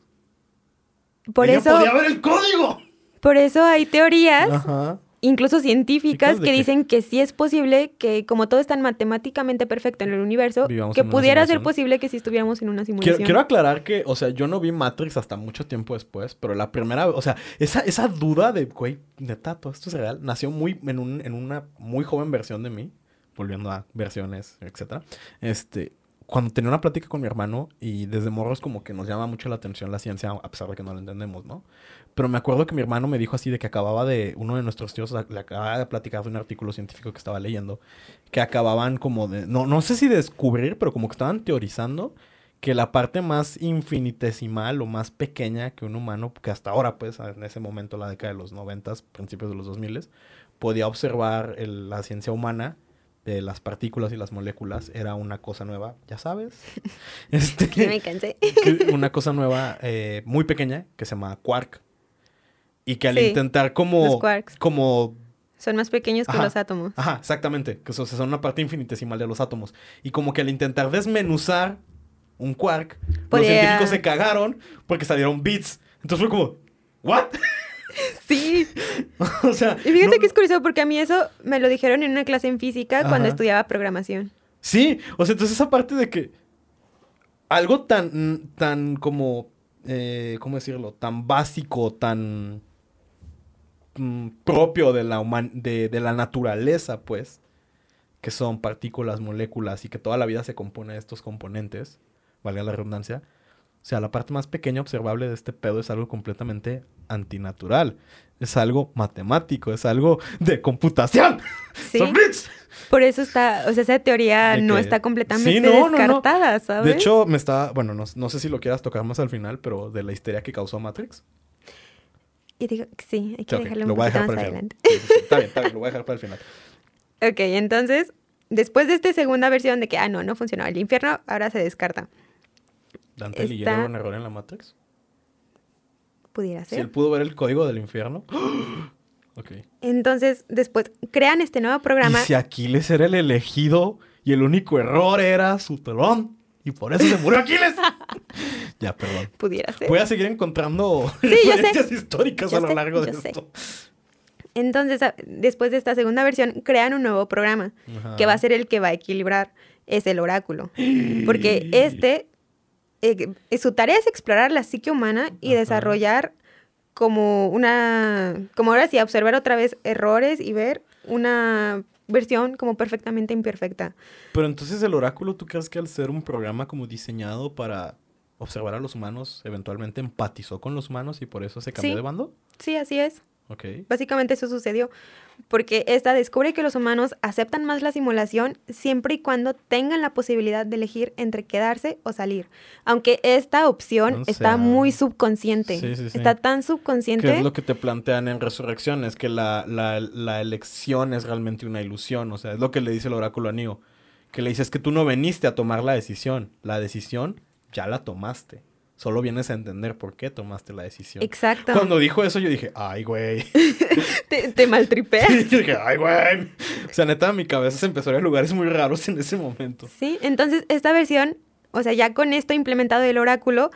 Por Ella eso, podía ver el código! por eso hay teorías, Ajá. Incluso científicas, ¿Científicas de que dicen que sí es posible que, como todo es tan matemáticamente perfecto en el universo, Vivamos que pudiera ser posible que si estuviéramos en una Quiero, simulación. quiero aclarar que, o sea, yo no vi Matrix hasta mucho tiempo después, pero la primera, o sea, esa, esa duda de, güey, neta, todo esto es real, nació muy, en, un, en una muy joven versión de mí, volviendo a versiones, etcétera. Este, cuando tenía una plática con mi hermano y desde morros como que nos llama mucho la atención la ciencia, a pesar de que no la entendemos, ¿no? Pero me acuerdo que mi hermano me dijo así de que acababa de, uno de nuestros tíos le acababa de platicar de un artículo científico que estaba leyendo, que acababan como de, no, no sé si descubrir, pero como que estaban teorizando que la parte más infinitesimal o más pequeña que un humano, que hasta ahora, pues, en ese momento, la década de los noventas, principios de los 2000, podía observar el- la ciencia humana de las partículas y las moléculas, era una cosa nueva, ya sabes. Este, me cansé. una cosa nueva eh, muy pequeña que se llama quark. Y que al Sí, intentar como... los quarks. Como... Son más pequeños que Ajá. los átomos. Ajá, exactamente. Que so- son una parte infinitesimal de los átomos. Y como que al intentar desmenuzar un quark, los Podía- científicos se cagaron porque salieron bits. Entonces fue como... ¿What? Sí. o sea... Y fíjate no- que es curioso porque a mí eso me lo dijeron en una clase en física cuando estudiaba programación. Sí, o sea, entonces esa parte de que algo tan, tan como, eh, ¿cómo decirlo? Tan básico, tan mm, propio de la, human- de, de la naturaleza, pues, que son partículas, moléculas y que toda la vida se compone de estos componentes, valga la redundancia. O sea, la parte más pequeña observable de este pedo es algo completamente antinatural. Es algo matemático, es algo de computación. Sí. Son bits. Por eso está, o sea, esa teoría De no que- está completamente Sí, no, no, no. descartada, ¿sabes? De hecho, me está, bueno, no, no sé si lo quieras tocar más al final, pero de la histeria que causó Matrix. Y digo, sí, hay que dejarlo un lo voy a poquito dejar más para el final. adelante. Sí, sí, sí, Está bien, está bien, lo voy a dejar para el final. Ok, entonces, después de esta segunda versión de que, ah, no, no funcionó el infierno, ahora se descarta. ¿Dante Está- Alighieri era un error en la Matrix? Pudiera Si ser. él pudo ver el código del infierno. ok. Entonces, después crean este nuevo programa. Y si Aquiles era el elegido y el único error era su telón. Y por eso se murió Aquiles. ya, perdón. Pudiera ser. Voy a seguir encontrando Sí, referencias históricas Yo a lo sé, largo de yo sé. esto. Entonces, después de esta segunda versión, crean un nuevo programa Ajá. que va a ser el que va a equilibrar. Es el oráculo. Porque este, eh, su tarea es explorar la psique humana y Ajá. desarrollar como una, como ahora sí, observar otra vez errores y ver una versión como perfectamente imperfecta. Pero entonces el oráculo, ¿tú crees que al ser un programa como diseñado para observar a los humanos, eventualmente empatizó con los humanos y por eso se cambió Sí. de bando? Sí, así es. Ok. Básicamente eso sucedió porque esta descubre que los humanos aceptan más la simulación siempre y cuando tengan la posibilidad de elegir entre quedarse o salir. Aunque esta opción O está muy subconsciente. sí, sí, sí. Está tan ¿Qué subconsciente. es lo que te plantean en Resurrección? Es que la, la, la elección es realmente una ilusión. O sea, es lo que le dice el oráculo a Neo. Que le dice es que tú no veniste a tomar la decisión. La decisión ya la tomaste. Solo vienes a entender por qué tomaste la decisión. Exacto. Cuando dijo eso, yo dije, ay, güey. Te, te maltripeas. Y dije, ay, güey. O sea, neta, mi cabeza se empezó a ir a lugares muy raros en ese momento. Sí, entonces esta versión, o sea, ya con esto implementado del oráculo,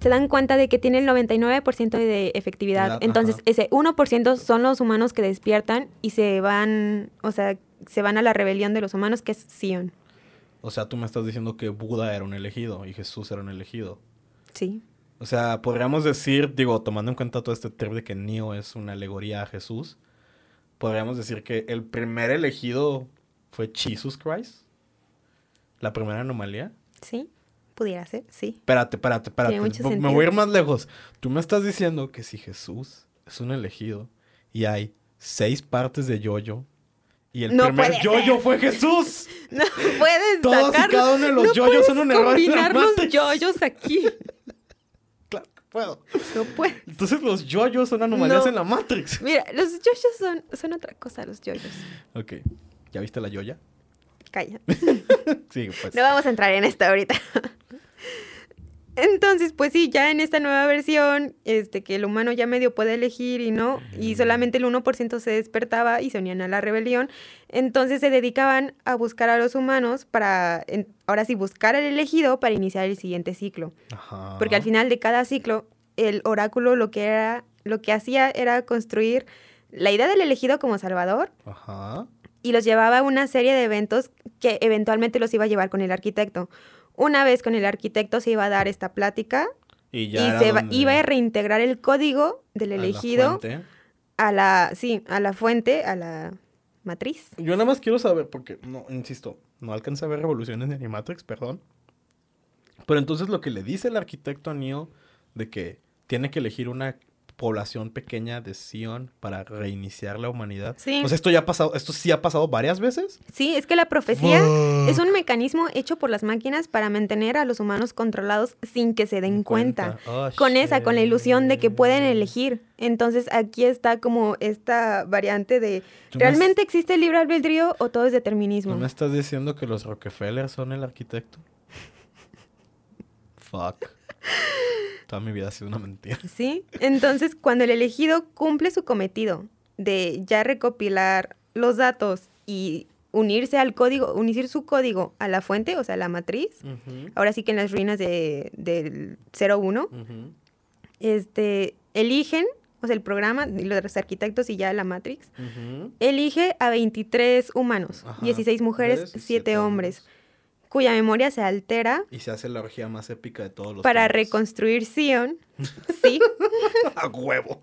se dan cuenta de que tiene el 99% de efectividad. Ajá. Entonces, ese 1% son los humanos que despiertan y se van, o sea, se van a la rebelión de los humanos, que es Sion. O sea, tú me estás diciendo que Buda era un elegido y Jesús era un elegido. Sí. O sea, podríamos decir, digo, tomando en cuenta todo este trip de que Neo es una alegoría a Jesús, podríamos decir que el primer elegido fue Jesus Christ. La primera anomalía. Sí, pudiera ser, sí. Espérate, espérate, espérate. Me- sentido. voy a ir más lejos. Tú me estás diciendo que si Jesús es un elegido y hay seis partes de yoyo y el No primer yoyo ser. fue Jesús. No puedes Todos y sacar- cada uno de los no yoyos son un error combinar los yoyos aquí. Puedo. No puedes. Entonces los yoyos son anomalías No. en la Matrix. Mira, los yoyos son, son otra cosa, los yoyos. Ok. ¿Ya viste la yoya? Calla. Sí, pues. No vamos a entrar en esto ahorita. Entonces, pues sí, ya en esta nueva versión, este, que el humano ya medio puede elegir y no, y solamente el 1% se despertaba y se unían a la rebelión, entonces se dedicaban a buscar a los humanos para, en- ahora sí, buscar al elegido para iniciar el siguiente ciclo. Ajá. Porque al final de cada ciclo, el oráculo lo que era, lo que hacía era construir la idea del elegido como salvador Ajá. y los llevaba a una serie de eventos que eventualmente los iba a llevar con el arquitecto. Una vez con el arquitecto se iba a dar esta plática Y ya se va- iba a reintegrar el código del a la elegido a la, sí, a la fuente, a la matriz. Yo nada más quiero saber, porque, no, insisto, no alcancé a ver revoluciones de Animatrix, perdón. Pero entonces lo que le dice el arquitecto a Neo de que tiene que elegir una población pequeña de Sion para reiniciar la humanidad. Sí. Sea, esto ya ha pasado, esto sí ha pasado varias veces. Sí, es que la profecía es un mecanismo hecho por las máquinas para mantener a los humanos controlados sin que se den En cuenta. Oh, con esa, con la ilusión de que pueden elegir. Entonces aquí está como esta variante de, ¿realmente existe el libre albedrío o todo es ¿Tú determinismo? me estás diciendo que los Rockefeller son el arquitecto? Fuck. Toda mi vida ha sido una mentira. ¿Sí? Entonces cuando el elegido cumple su cometido de ya recopilar los datos y unirse al código, unir su código a la fuente, o sea, la matriz, ahora sí que en las ruinas de, del 01, Ujú. este, eligen, o sea, el programa, los arquitectos y ya la Matrix. Elige a 23 humanos, Ajá. 16 mujeres, Mujeres y 7 siete hombres, cuya memoria se altera Y se hace la orgía más épica de todos los para tiempos. reconstruir Sion, sí, ¡A huevo!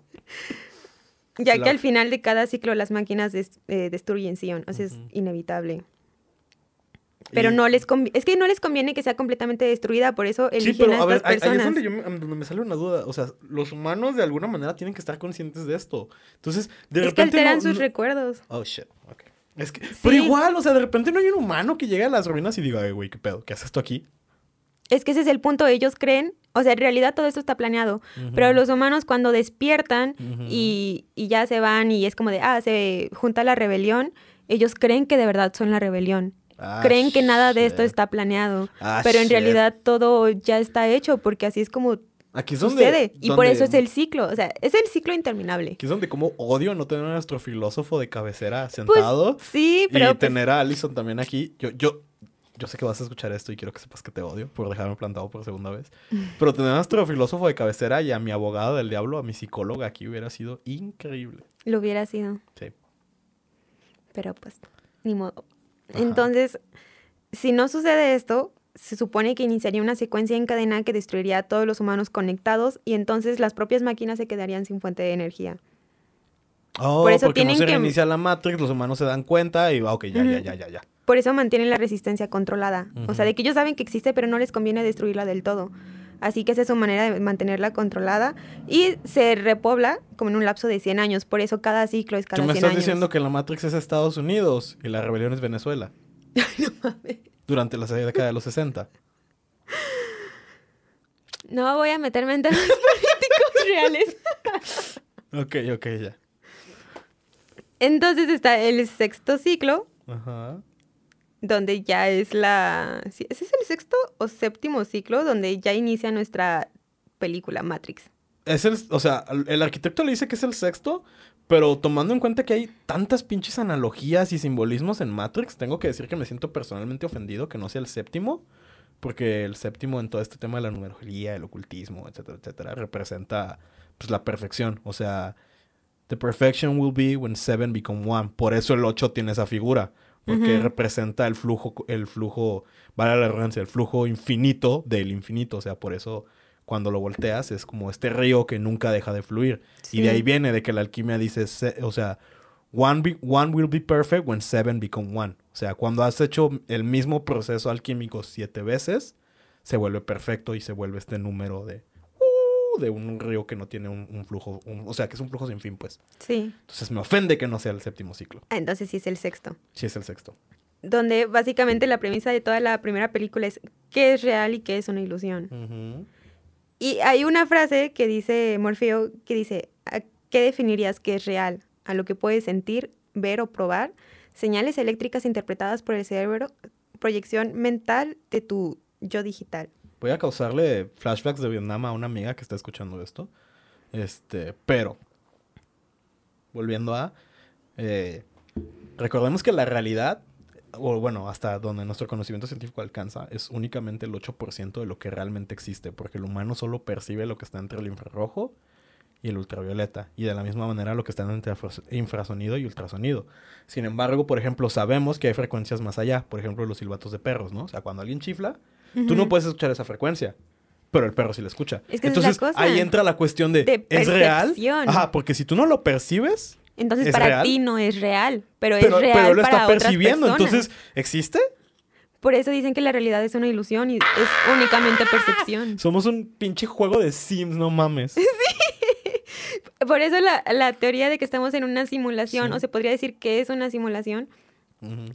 ya La- que al final de cada ciclo las máquinas des- eh, destruyen Sion, o sea, es inevitable. Pero Y- no les es que no les conviene que sea completamente destruida, por eso eligen Sí, pero a a ver, ahí, es donde, yo me, donde me sale una duda. O sea, los humanos de alguna manera tienen que estar conscientes de esto. Entonces, de es que repente. alteran no- sus no- recuerdos. Oh, shit. Es que, Pero igual, o sea, de repente no hay un humano que llegue a las ruinas y diga, "Ay, güey, ¿qué pedo? ¿Qué haces tú aquí? Es que ese es el punto, ellos creen, o sea, en realidad todo esto está planeado, pero los humanos cuando despiertan y, y ya se van y es como de, ah, se junta la rebelión, ellos creen que de verdad son la rebelión. Ah, creen que nada de esto está planeado, Ah, pero en shit. realidad todo ya está hecho porque así es como Aquí es donde. sucede y por eso es el ciclo, o sea, es el ciclo interminable. Aquí es donde como odio no tener a nuestro filósofo de cabecera Pues, sentado. sí, pero y pues, tener a Allison también aquí. Yo, yo, yo sé que vas a escuchar esto y quiero que sepas que te odio por dejarme plantado por segunda vez. Pero tener a nuestro filósofo de cabecera y a mi abogado del diablo, a mi psicóloga aquí hubiera sido increíble. lo hubiera sido, Sí. pero pues ni modo. Ajá. Entonces, si no sucede esto, se supone que iniciaría una secuencia en cadena que destruiría a todos los humanos conectados y entonces las propias máquinas se quedarían sin fuente de energía. Oh, Por eso porque no tienen se que- reinicia la Matrix, los humanos se dan cuenta y va, ok, ya, ya, ya, ya, ya. Por eso mantienen la resistencia controlada. O sea, de que ellos saben que existe, pero no les conviene destruirla del todo. Así que esa es su manera de mantenerla controlada y se repobla como en un lapso de 100 años. Por eso cada ciclo es cada Tú me 100 estás años. diciendo que la Matrix es Estados Unidos y la rebelión es Venezuela. Durante la década de los 60. No voy a meterme en temas políticos reales. Ok, ok, ya. Entonces está el sexto ciclo, Ajá. donde ya es la... ¿Ese es el sexto o séptimo ciclo? Donde ya inicia nuestra película Matrix. Es el, o sea, el arquitecto le dice que es el sexto, pero tomando en cuenta que hay tantas pinches analogías y simbolismos en Matrix, tengo que decir que me siento personalmente ofendido que no sea el séptimo, porque el séptimo en todo este tema de la numerología, el ocultismo, etcétera, etcétera, representa pues la perfección, o sea, the perfection will be when seven become one. Por eso el 8 tiene esa figura, porque representa el flujo, el flujo, vale la redundancia, el flujo infinito del infinito, o sea, por eso cuando lo volteas es como este río que nunca deja de fluir. Y de ahí viene de que la alquimia dice, o sea, one, be- one will be perfect when seven become one. O sea, cuando has hecho el mismo proceso alquímico siete veces, se vuelve perfecto y se vuelve este número de, uh, de un río que no tiene un, un flujo, un- o sea, que es un flujo sin fin, pues. Sí. Entonces me ofende que no sea el séptimo ciclo. Ah, Entonces sí es el sexto. Sí es el sexto. Donde básicamente la premisa de toda la primera película es qué es real y qué es una ilusión. Ujú. Y hay una frase que dice Morfeo que dice, ¿a qué definirías que es real? A lo que puedes sentir, ver o probar, señales eléctricas interpretadas por el cerebro, proyección mental de tu yo digital. Voy a causarle flashbacks de Vietnam a una amiga que está escuchando esto. Este, pero, volviendo a, eh, recordemos que la realidad, o bueno, hasta donde nuestro conocimiento científico alcanza, es únicamente el 8% de lo que realmente existe, porque el humano solo percibe lo que está entre el infrarrojo y el ultravioleta, y de la misma manera lo que está entre infra- infrasonido y ultrasonido. Sin embargo, por ejemplo, sabemos que hay frecuencias más allá, por ejemplo, los silbatos de perros, ¿no? O sea, cuando alguien chifla, Tú no puedes escuchar esa frecuencia, pero el perro sí la escucha. Es que esa es la Entonces, cosa. ahí entra la cuestión de, De ¿es real? Ajá, porque si tú no lo percibes, Entonces ¿Es para real? ti no es real, pero, pero, es real pero lo para está otras percibiendo. personas. Entonces, ¿existe? Por eso dicen que la realidad es una ilusión y es únicamente percepción. Somos un pinche juego de Sims, no mames. Por eso la, la teoría de que estamos en una simulación, Sí. o se podría decir que es una simulación,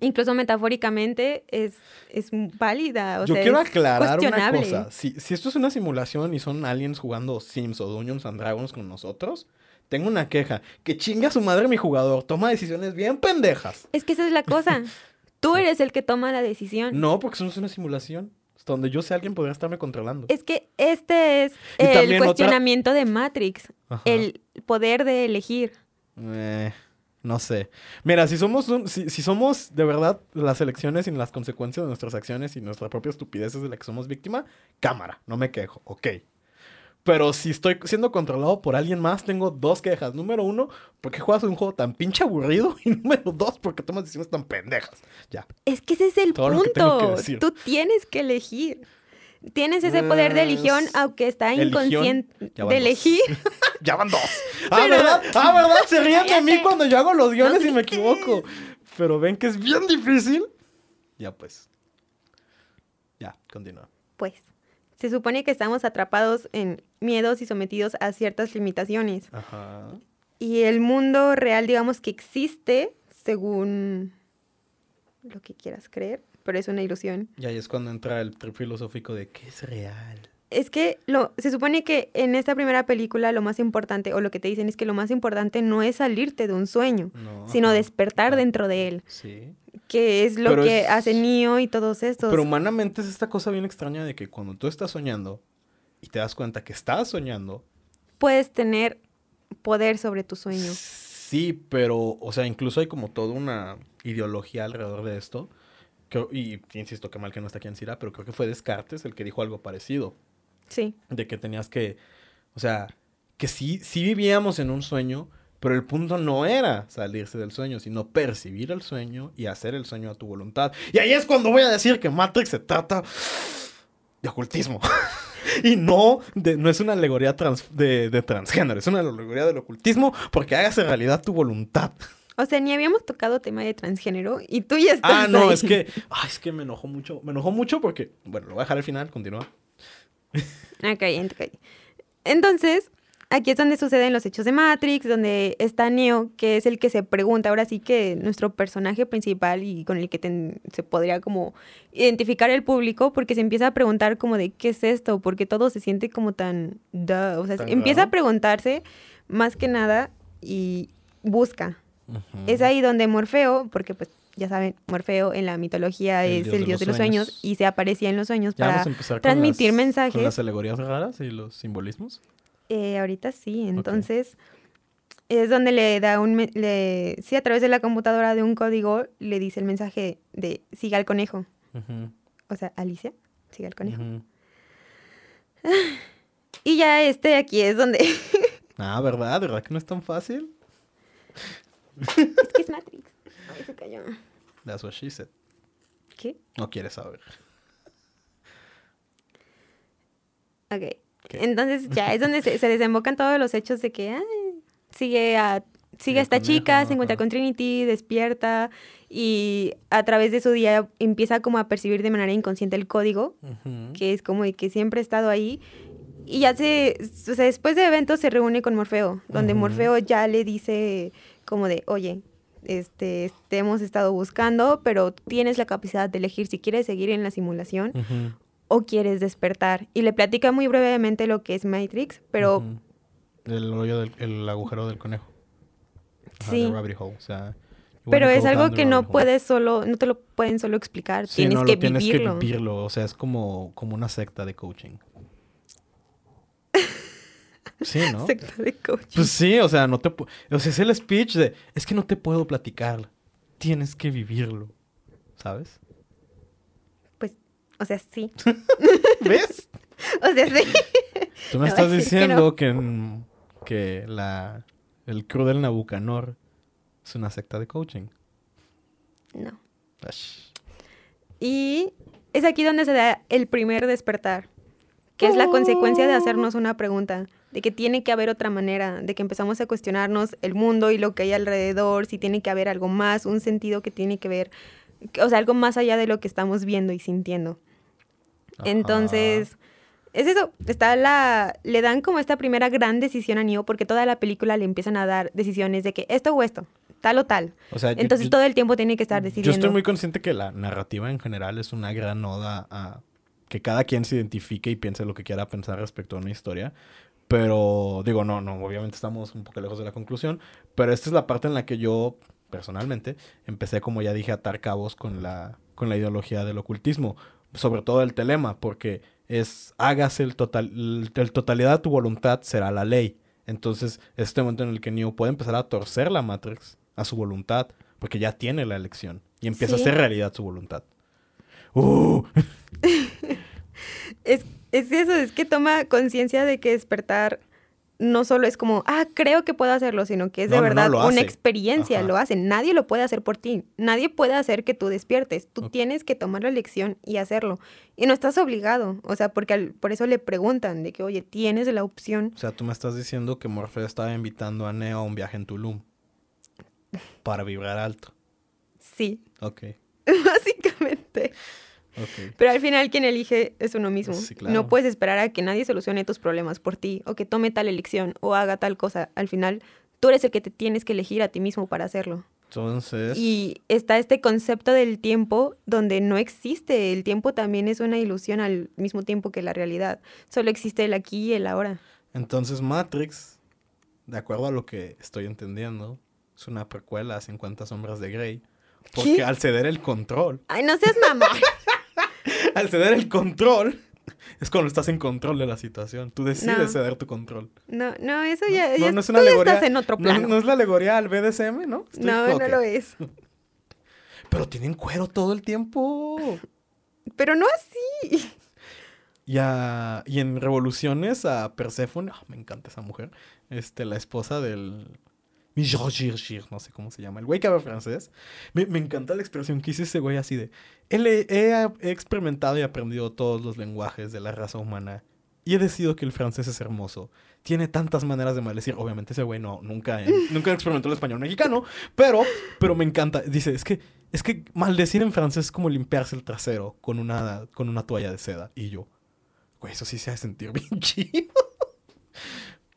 Incluso metafóricamente es, es válida. O Yo sea, quiero aclarar una cosa. Si, si esto es una simulación y son aliens jugando Sims o Dungeons and Dragons con nosotros, tengo una queja. Que chinga su madre mi jugador. Toma decisiones bien pendejas. Es que esa es la cosa. Tú eres el que toma la decisión. No, porque eso no es una simulación. Donde yo sé, alguien podría estarme controlando. Es que este es Y el otra- cuestionamiento de Matrix, Ajá. el poder de elegir. Eh, no sé. Mira, si somos un- si, si somos de verdad las elecciones y las consecuencias de nuestras acciones y nuestra propia estupidez es de la que somos víctima, cámara, no me quejo, ok. Pero si estoy siendo controlado por alguien más, tengo dos quejas. Número uno, ¿por qué juegas un juego tan pinche aburrido? Y número dos, ¿por qué tomas decisiones tan pendejas? Ya. Es que ese es el Todo punto. Tú tienes que elegir. Tienes ese poder de elección, Pues, aunque está Eligión, inconsciente de elegir. ya van dos. Ah, Pero- ¿verdad? Ah, ¿verdad? Se ríen de mí cuando yo hago los guiones No y me equivoco. Pero ven que es bien difícil. Ya pues. Ya, continúa. Pues, se supone que estamos atrapados en miedos y sometidos a ciertas limitaciones. Ajá. Y el mundo real, digamos que existe según lo que quieras creer, pero es una ilusión. Y ahí es cuando entra el trip filosófico de qué es real. Es que lo, se supone que en esta primera película lo más importante, o lo que te dicen es que lo más importante no es salirte de un sueño, No, sino ajá. despertar dentro de él, Sí. que es lo Pero que es- hace Neo y todos estos. Pero humanamente es esta cosa bien extraña de que cuando tú estás soñando y te das cuenta que estás soñando, Puedes tener poder sobre tu sueño. sí, pero, o sea, incluso hay como toda una ideología alrededor de esto. Y insisto, que mal que no está aquí en Cira, pero creo que fue Descartes el que dijo algo parecido. Sí. De que tenías que, o sea, que sí, sí vivíamos en un sueño, pero el punto no era salirse del sueño, sino percibir el sueño y hacer el sueño a tu voluntad. Y ahí es cuando voy a decir que Matrix se trata de ocultismo. y no, de- no es una alegoría trans- de, de transgénero, es una alegoría del ocultismo porque hagas en realidad tu voluntad. O sea, ni habíamos tocado tema de transgénero y tú ya estás Ah, no, ahí. es que, ay, es que me enojó mucho, me enojó mucho porque, bueno, lo voy a dejar al final, continúa. Ok, ok. Entonces, aquí es donde suceden los hechos de Matrix, donde está Neo, que es el que se pregunta, ahora sí que nuestro personaje principal y con el que ten- se podría como identificar el público, porque se empieza a preguntar como de qué es esto, porque todo se siente como tan... duh, o sea, empieza a preguntarse más que nada y busca. Es ahí donde Morfeo, porque pues ya saben, Morfeo en la mitología El es el dios de los sueños, y se aparecía en los sueños Ya vamos para a empezar con transmitir las- mensajes. Con las alegorías raras y los simbolismos. Eh, ahorita sí, entonces es donde le da un, le, sí, a través de la computadora de un código le dice el mensaje de siga al conejo, o sea, Alicia, siga al conejo. Y ya este aquí es donde, Ah, ¿verdad? ¿Verdad que no es tan fácil? que es Matrix. Ay, se cayó. That's what she said. ¿Qué? No quieres saber. Ok. Entonces ya es donde se, se desembocan todos los hechos de que ay, sigue a sigue a esta chica, se encuentra con Trinity, despierta y a través de su día empieza como a percibir de manera inconsciente el código, Ujú. que es como de que siempre ha estado ahí. Y ya se, o sea, después de eventos se reúne con Morfeo, donde Ujú. Morfeo ya le dice como de, oye, este, te hemos estado buscando, pero tienes la capacidad de elegir si quieres seguir en la simulación o quieres despertar. Y le platica muy brevemente lo que es Matrix, pero. El hoyo del el agujero del conejo. Ajá, Sí. the rabbit hole, o sea, you pero es go algo que no puedes solo, no te lo pueden solo explicar, Sí, tienes no, que lo tienes vivirlo. que vivirlo. O sea, es como, como una secta de coaching. Sí, ¿no? Secta de coaching. Pues sí, o sea, no te O sea, es el speech de, es que no te puedo platicar. Tienes que vivirlo. ¿Sabes? Pues, o sea, sí. ¿Ves? O sea, sí. Tú me No, estás que diciendo no. que, que la, el crew del Nabucanor es una secta de coaching. No. Ash. Y es aquí donde se da el primer despertar, que es la consecuencia de hacernos una pregunta, de que tiene que haber otra manera, de que empezamos a cuestionarnos el mundo y lo que hay alrededor, si tiene que haber algo más, un sentido que tiene que ver, o sea, algo más allá de lo que estamos viendo y sintiendo. Ajá. Entonces, es eso, está la, le dan como esta primera gran decisión a Neo, porque toda la película le empiezan a dar decisiones de que esto o esto, tal o tal. O sea, yo- Entonces yo- todo el tiempo tiene que estar Yo decidiendo. estoy muy consciente que la narrativa en general es una gran oda a que cada quien se identifique y piense lo que quiera pensar respecto a una historia. Pero digo, no, no, obviamente estamos un poco lejos de la conclusión. Pero esta es la parte en la que yo, personalmente, empecé, como ya dije, a atar cabos con la, con la ideología del ocultismo. Sobre todo el telema, porque es hágase el total, el, el totalidad de tu voluntad será la ley. Entonces, es este momento en el que Neo puede empezar a torcer la Matrix a su voluntad, porque ya tiene la elección y empieza Sí. a hacer realidad su voluntad. ¡Uh! Es, es eso, es que toma conciencia de que despertar no solo es como, ah, creo que puedo hacerlo, sino que es de No, no, no, verdad una experiencia, Ajá. lo hace. Nadie lo puede hacer por ti. Nadie puede hacer que tú despiertes. Tú tienes que tomar la elección y hacerlo. Y no estás obligado. O sea, porque al- por eso le preguntan de que, oye, tienes la opción. O sea, tú me estás diciendo que Morfeo estaba invitando a Neo a un viaje en Tulum para vibrar alto. Sí, Ok, básicamente. Pero al final quien elige es uno mismo. Sí, claro. No puedes esperar a que nadie solucione tus problemas por ti o que tome tal elección o haga tal cosa. Al final, tú eres el que te tienes que elegir a ti mismo para hacerlo. Entonces, Y está este concepto del tiempo donde no existe. El tiempo también es una ilusión al mismo tiempo que la realidad. Solo existe el aquí y el ahora. entonces Matrix, de acuerdo a lo que estoy entendiendo, es una precuela a 50 sombras de Grey. Porque ¿Qué? al ceder el control, Ay, no seas mamá. al ceder el control, es cuando estás en control de la situación. Tú decides No. ceder tu control. No, no, eso ya, No, ya- no es tú una ya alegoría. estás en otro no- plano. No, es la alegoría al BDSM, ¿no? Estoy- No, no lo es. Pero tienen cuero todo el tiempo. Pero no así. Y, a- y en Revoluciones a Perséfone, ah, me encanta esa mujer, este, la esposa del... No sé cómo se llama, el güey que habla francés. Me, me encanta la expresión que hizo ese güey así de... Él he, he- he experimentado y aprendido todos los lenguajes de la raza humana y he decidido que el francés es hermoso. Tiene tantas maneras de maldecir. Obviamente ese güey no, nunca, nunca experimentó el español mexicano, pero, pero me encanta. Dice, es que, es que maldecir en francés es como limpiarse el trasero con una, con una toalla de seda. Y yo, Güey, eso sí se ha de sentir bien chido.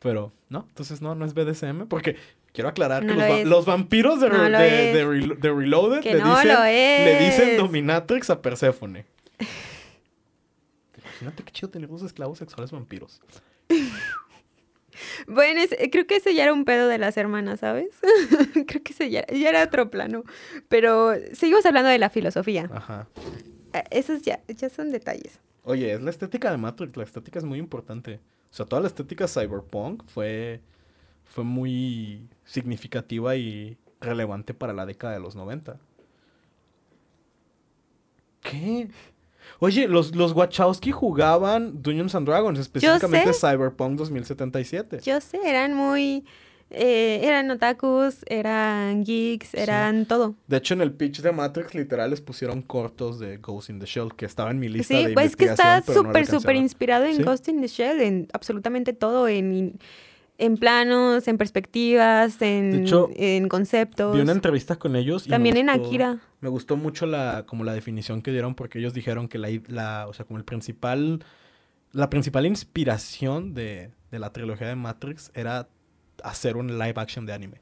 Pero, no, entonces no, no es BDSM. Porque quiero aclarar No que lo los, va- es. los vampiros de, No Re- lo de, es. de Relo- de Reloaded Que le, no dicen, lo le dicen es. dominatrix a Perséfone. Imagínate qué chido tener dos esclavos sexuales vampiros. Bueno, es- creo que ese ya era un pedo de las hermanas, ¿sabes? creo que ese ya, ya era otro plano. Pero seguimos hablando de la filosofía. Ajá. Eh, Esos ya, ya son detalles. Oye, es la estética de Matrix. La estética es muy importante. O sea, toda la estética cyberpunk fue, fue muy significativa y relevante para la década de los 90. ¿Qué? Oye, los, los Wachowski jugaban Dungeons and Dragons, específicamente. Cyberpunk 2077. Yo sé, eran muy... eh, eran otakus, eran geeks, eran todo. De hecho, en el pitch de Matrix, literal, les pusieron cortos de Ghost in the Shell, que estaba en mi lista Sí, de pues es que está investigación, pero no súper, súper inspirado en Sí. Ghost in the Shell, en absolutamente todo, en, en planos, en perspectivas, en, hecho, en conceptos. Vi una entrevista con ellos y También en gustó- Akira. Me gustó mucho la, como la definición que dieron porque ellos dijeron que la, la o sea, como el principal, la principal inspiración de, de la trilogía de Matrix era hacer un live action de anime.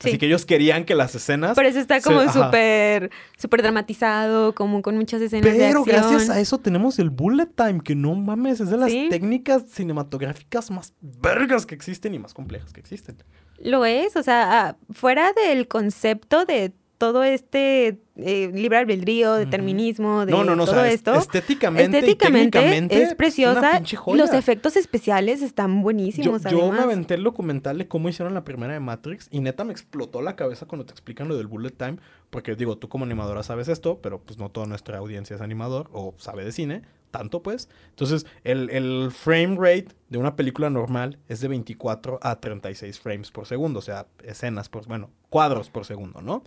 Sí. Así que ellos querían que las escenas... Por eso está como súper súper dramatizado, como con muchas escenas de Pero acción. gracias a eso tenemos el bullet time, que no mames, es de las Sí. técnicas cinematográficas más vergas que existen y más complejas que existen. Lo es, o sea, ah, fuera del concepto de todo este eh, libre albedrío, determinismo, de no, no, no, o todo sea, esto. estéticamente, estéticamente es preciosa. Los efectos especiales están buenísimos, yo me aventé el documental de cómo hicieron la primera de Matrix y neta me explotó la cabeza cuando te explican lo del bullet time. Porque digo, tú como animadora sabes esto, pero pues no toda nuestra audiencia es animador o sabe de cine, tanto pues. Entonces, el, el frame rate de una película normal es de 24 a 36 frames por segundo, o sea, escenas por, bueno, cuadros por segundo, ¿no?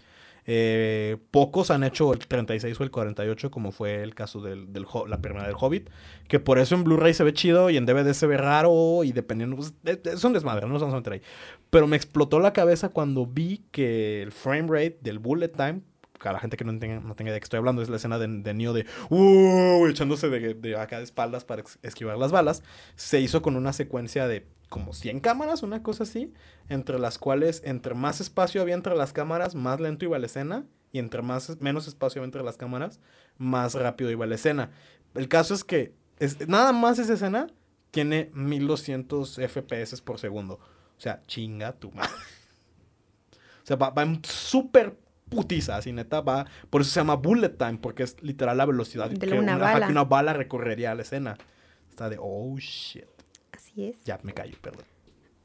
Eh, pocos han hecho el 36 o el 48, como fue el caso Ho- la primera del Hobbit. Que por eso en Blu-ray se ve chido y en DVD se ve raro y dependiendo. Pues, de- de- son desmadre, no nos vamos a meter ahí. Pero me explotó la cabeza cuando vi que el frame rate del bullet time. Para la gente que no tenga, no tenga idea de qué estoy hablando, es la escena de, de Neo de "Uh", echándose de, de acá de espaldas para esquivar las balas. Se hizo con una secuencia de como 100 cámaras, una cosa así, entre las cuales entre más espacio había entre las cámaras, más lento iba la escena, y entre más menos espacio había entre las cámaras, más rápido iba la escena. El caso es que nada más esa escena tiene 1200 FPS por segundo. O sea, chinga tu madre. O sea, va, va en súper putiza, así neta, va. Por eso se llama bullet time, porque es literal la velocidad De que una ajá, bala. que una bala recorrería la escena. Está de, oh shit. Así es. Ya me callo, perdón.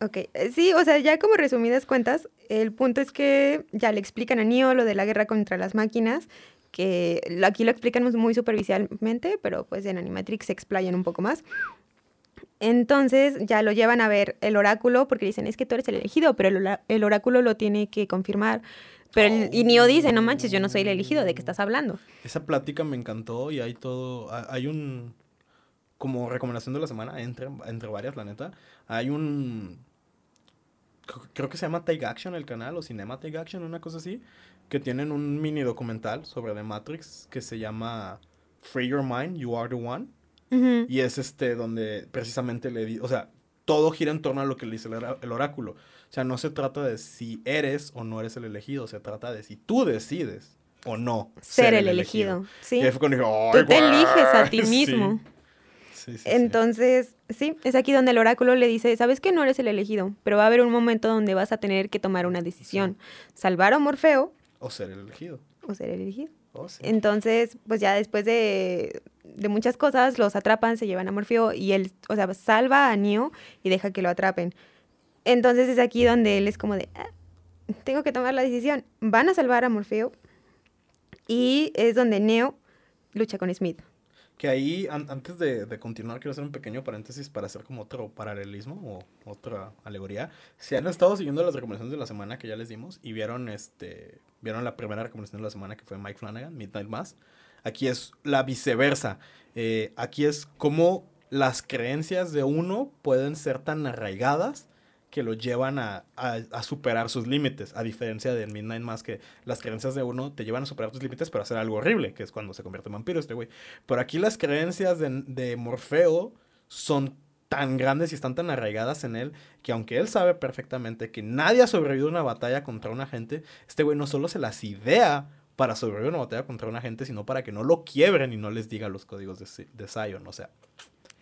Ok, eh, sí, o sea, ya como resumidas cuentas, el punto es que ya le explican a Neo lo de la guerra contra las máquinas, que aquí lo explican muy superficialmente, pero pues en Animatrix se explayan un poco más. Entonces ya lo llevan a ver el oráculo porque dicen, es que tú eres el elegido, pero el, el oráculo lo tiene que confirmar. Pero el- y Neo dice, no manches, yo no soy el elegido, ¿de qué estás hablando? Esa plática me encantó y hay todo. ha- Hay un. Como recomendación de la semana, entre, entre varias, la neta. Hay un. cr- Creo que se llama Take Action el canal, o Cinema Take Action, una cosa así. Que tienen un mini documental sobre The Matrix que se llama Free Your Mind, You Are the One. Y es este donde precisamente le di, o sea, todo gira en torno a lo que le dice el oráculo. O sea, no se trata de si eres o no eres el elegido, se trata de si tú decides o no Ser el elegido, ¿sí? Y ahí fue cuando dije, "Ay, Tú te güey". eliges a ti mismo. Sí, sí, sí. Entonces, sí, es aquí donde el oráculo le dice, sabes que no eres el elegido, pero va a haber un momento donde vas a tener que tomar una decisión, salvar a Morfeo O ser el elegido. o ser el elegido. Oh, sí. Entonces, pues ya después de, de muchas cosas, los atrapan, se llevan a Morfeo y él, o sea, salva a Neo y deja que lo atrapen. Entonces es aquí donde él es como de, "Ah, tengo que tomar la decisión. Van a salvar a Morfeo y es donde Neo lucha con Smith. Que ahí, an- antes de, de continuar, quiero hacer un pequeño paréntesis para hacer como otro paralelismo o otra alegoría. Si han estado siguiendo las recomendaciones de la semana que ya les dimos y vieron este vieron la primera recomendación de la semana que fue Mike Flanagan, Midnight Mass, aquí es la viceversa. Eh, aquí es como las creencias de uno pueden ser tan arraigadas que lo llevan a, a- superar sus límites, a diferencia de Midnight Mass, que las creencias de uno te llevan a superar tus límites para hacer algo horrible, que es cuando se convierte en vampiro este güey. Pero aquí las creencias de, de Morfeo son tan grandes y están tan arraigadas en él que aunque él sabe perfectamente que nadie ha sobrevivido a una batalla contra un agente, este güey no solo se las idea para sobrevivir a una batalla contra un agente, sino para que no lo quiebren y no les diga los códigos de, de Zion. O sea,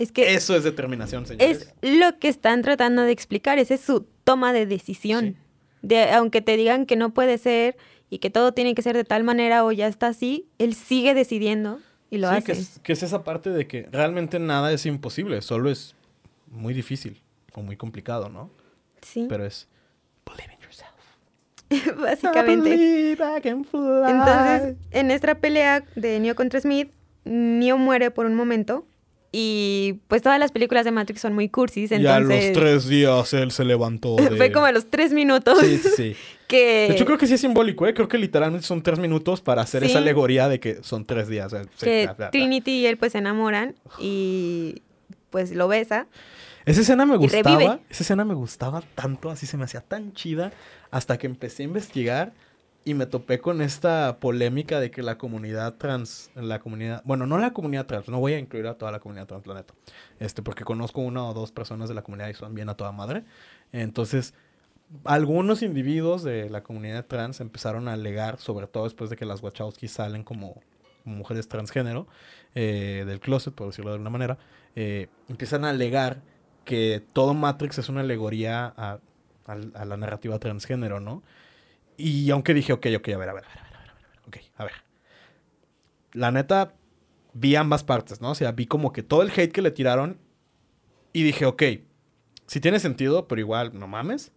es que eso es determinación, señores. Es lo que están tratando de explicar, esa es su toma de decisión. De, aunque te digan que no puede ser y que todo tiene que ser de tal manera o ya está así, él sigue decidiendo y lo hace. Que es, que es esa parte de que realmente nada es imposible, solo es muy difícil o muy complicado, ¿no? Sí. Pero es believe in yourself. Básicamente. Entonces, en esta pelea de Neo contra Smith, Neo muere por un momento. Y pues todas las películas de Matrix son muy cursis. Entonces... Y a los tres días él se levantó. Fue como a los tres minutos. Sí, sí, sí. que... De hecho, creo que sí es simbólico, ¿eh? Creo que literalmente son tres minutos para hacer esa alegoría de que son tres días. que Trinity y él pues se enamoran y pues lo besa. Esa escena me gustaba. Esa escena me gustaba tanto, así se me hacía tan chida, hasta que empecé a investigar y me topé con esta polémica de que la comunidad trans, la comunidad, bueno, no la comunidad trans, no voy a incluir a toda la comunidad trans, planeta, este, porque conozco una o dos personas de la comunidad y son bien a toda madre. Entonces, algunos individuos de la comunidad trans empezaron a alegar, sobre todo después de que las Wachowski salen como mujeres transgénero eh, del closet, por decirlo de alguna manera, eh, empiezan a alegar que todo Matrix es una alegoría a, la narrativa transgénero, ¿no? Y aunque dije, ok, ok, a ver, a ver, a ver, a ver, a ver, ok, a ver. La neta, vi ambas partes, ¿no? O sea, vi como que todo el hate que le tiraron y dije, ok, si tiene sentido, pero igual, no mames.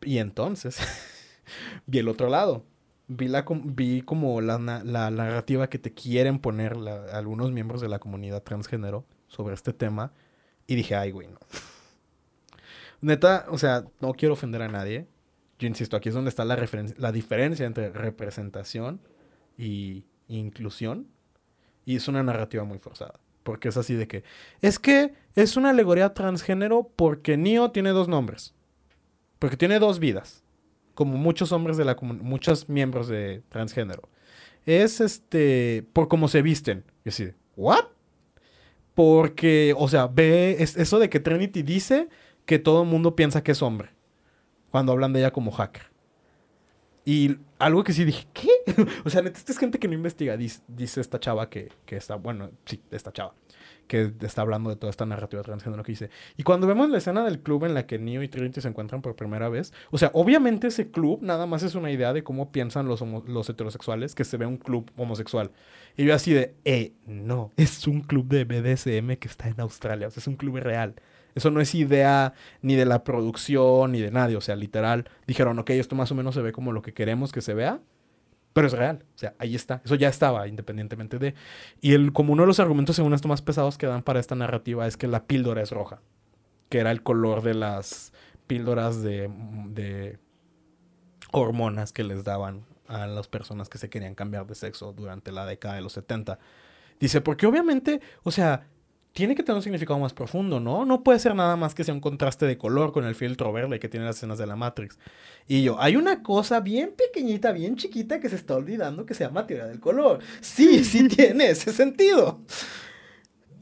Y entonces, vi el otro lado. Vi, la, vi como la, la, narrativa que te quieren poner algunos miembros de la comunidad transgénero sobre este tema y dije, ay, güey, no. Neta, o sea, no quiero ofender a nadie. Yo insisto, aquí es donde está la, la diferencia entre representación y inclusión. Y es una narrativa muy forzada. Porque es así de que, es que es una alegoría transgénero porque Neo tiene dos nombres. Porque tiene dos vidas. Como muchos hombres de la comunidad, muchos miembros de transgénero. Es este, por cómo se visten. Y así, ¿what? Porque, o sea, ve es eso de que Trinity dice que todo el mundo piensa que es hombre. Cuando hablan de ella como hacker. Y algo que sí dije, ¿qué? o sea, neta, es gente que no investiga. Dice, esta chava que, que, está, bueno, sí, esta chava, que está hablando de toda esta narrativa transgénero que dice. Y cuando vemos la escena del club en la que Neo y Trinity se encuentran por primera vez, o sea, obviamente ese club nada más es una idea de cómo piensan los, los heterosexuales, que se ve un club homosexual. Y yo así de, eh, no, es un club de BDSM que está en Australia, o sea, es un club real. Eso no es idea ni de la producción ni de nadie. O sea, literal, dijeron, ok, esto más o menos se ve como lo que queremos que se vea, pero es real. O sea, ahí está. Eso ya estaba, independientemente de. Y el, como uno de los argumentos, según esto, más pesados que dan para esta narrativa es que la píldora es roja, que era el color de las píldoras de, de hormonas que les daban a las personas que se querían cambiar de sexo durante la década de los 70. Dice, porque obviamente, o sea, tiene que tener un significado más profundo, ¿no? No puede ser nada más que sea un contraste de color con el filtro verde que tiene las escenas de la Matrix. Y yo, hay una cosa bien pequeñita, bien chiquita que se está olvidando que se llama teoría del color. Sí, sí tiene ese sentido.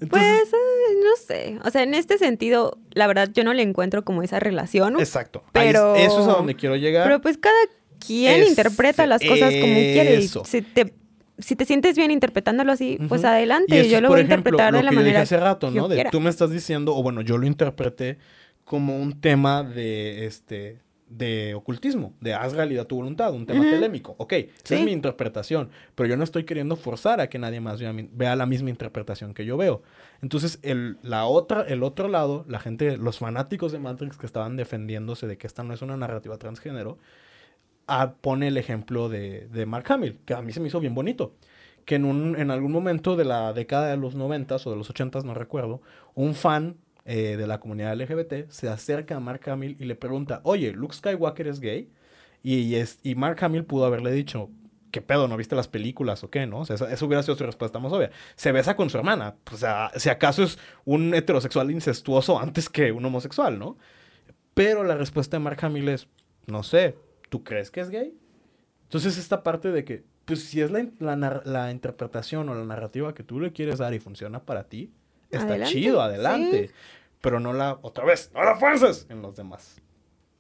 pues, eh, no sé. O sea, en este sentido, la verdad, yo no le encuentro como esa relación. Exacto. Pero... eso es a donde quiero llegar. Pero pues cada quien interpreta las cosas como quiere. Y si te si te sientes bien interpretándolo así, pues adelante. yo lo voy a interpretar de la manera. Dije hace rato, ¿no? tú me estás diciendo, o bueno, yo lo interpreté como un tema de este de ocultismo, de haz realidad tu voluntad, un tema telémico. Ok, esa es mi interpretación, pero yo no estoy queriendo forzar a que nadie más vea, la misma interpretación que yo veo. Entonces, el, la otra, el otro lado, la gente, los fanáticos de Matrix que estaban defendiéndose de que esta no es una narrativa transgénero, pone el ejemplo de, de, Mark Hamill, que a mí se me hizo bien bonito. Que en, un, en algún momento de la década de los 90 o de los 80, no recuerdo, un fan eh, de la comunidad LGBT se acerca a Mark Hamill y le pregunta, oye, Luke Skywalker es gay. Y, es, y Mark Hamill pudo haberle dicho, ¿qué pedo? ¿No viste las películas o qué? ¿No? O sea, hubiera sido su respuesta más obvia. Se besa con su hermana. O sea, si acaso es un heterosexual incestuoso antes que un homosexual, ¿no? Pero la respuesta de Mark Hamill es, no sé, ¿tú crees que es gay? Entonces esta parte de que, pues si es la, la, interpretación o la narrativa que tú le quieres dar y funciona para ti, está Adelante, chido, adelante. Pero no la, otra vez, no la fuerces en los demás.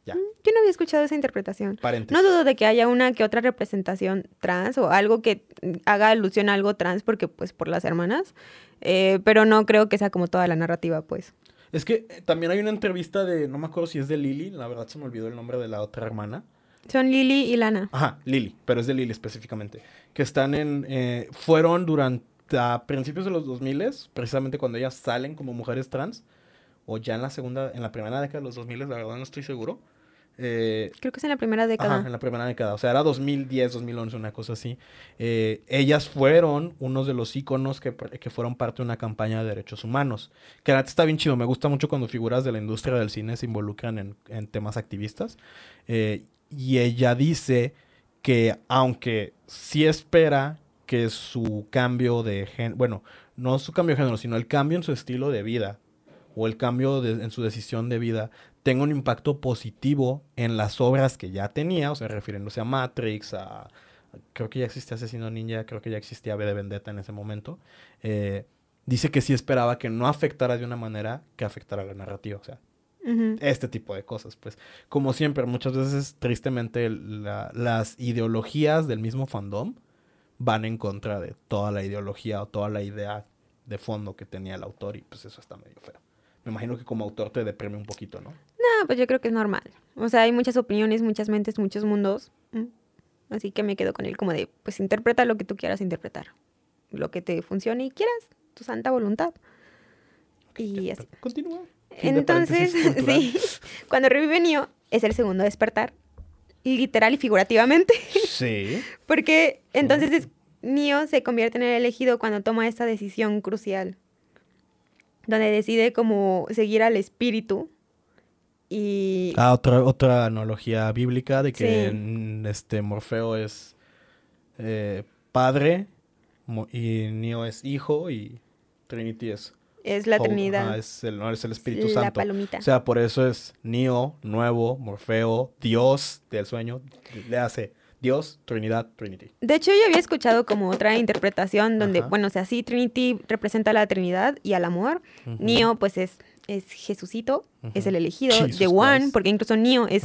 Ya, Yo no había escuchado esa interpretación. paréntesis. No dudo de que haya una que otra representación trans o algo que mm, haga alusión a algo trans porque pues por las hermanas, eh, pero no creo que sea como toda la narrativa pues. Es que eh, también hay una entrevista de, no me acuerdo si es de Lily, la verdad se me olvidó el nombre de la otra hermana. Son Lily y Lana. Ajá, Lily, pero es de Lily específicamente. Que están en, eh, fueron durante, a principios de los 2000, precisamente cuando ellas salen como mujeres trans, o ya en la segunda, en la primera década de los 2000, la verdad no estoy seguro. Eh, Creo que es en la primera década. Ajá, en la primera década. O sea, era 2010, 2011, una cosa así. Eh, ellas fueron unos de los íconos que, que fueron parte de una campaña de derechos humanos. Que la está bien chido. Me gusta mucho cuando figuras de la industria del cine se involucran en, en temas activistas. Eh, y ella dice que aunque sí espera que su cambio de género, bueno, no su cambio de género, sino el cambio en su estilo de vida o el cambio en su decisión de vida tenga un impacto positivo en las obras que ya tenía, o sea, refiriéndose a Matrix, a... Creo que ya existía Asesino Ninja, creo que ya existía B de Vendetta en ese momento. eh, dice que sí esperaba que no afectara de una manera que afectara la narrativa, o sea, Ujú. este tipo de cosas, pues. Como siempre, muchas veces, tristemente, la- las ideologías del mismo fandom van en contra de toda la ideología o toda la idea de fondo que tenía el autor y pues eso está medio feo. Me imagino que como autor te deprime un poquito, ¿no? No, pues yo creo que es normal. O sea, hay muchas opiniones, muchas mentes, muchos mundos. Así que me quedo con él como de, pues interpreta lo que tú quieras interpretar. Lo que te funcione y quieras, tu santa voluntad. Y Ya, así. Continúa. Entonces, sí, cuando revive Neo, es el segundo despertar. Literal y figurativamente. Sí. Porque entonces es, Neo se convierte en el elegido cuando toma esta decisión crucial. Donde decide como seguir al espíritu. Y Ah, otra, otra analogía bíblica de que Sí. este Morfeo es eh, padre y Neo es hijo y Trinity es es la Hope, Trinidad. ajá, es, el, no, es el Espíritu la Santo. palomita. O sea, por eso es Neo, nuevo, Morfeo, Dios del sueño. Le hace Dios, Trinidad, Trinity. De hecho, yo había escuchado como otra interpretación donde, Ajá. bueno, o sea, sí, Trinity representa a la Trinidad y al amor. Ujú. Neo, pues es, es Jesucito, es el elegido. Jesus de Christ. porque incluso Neo es.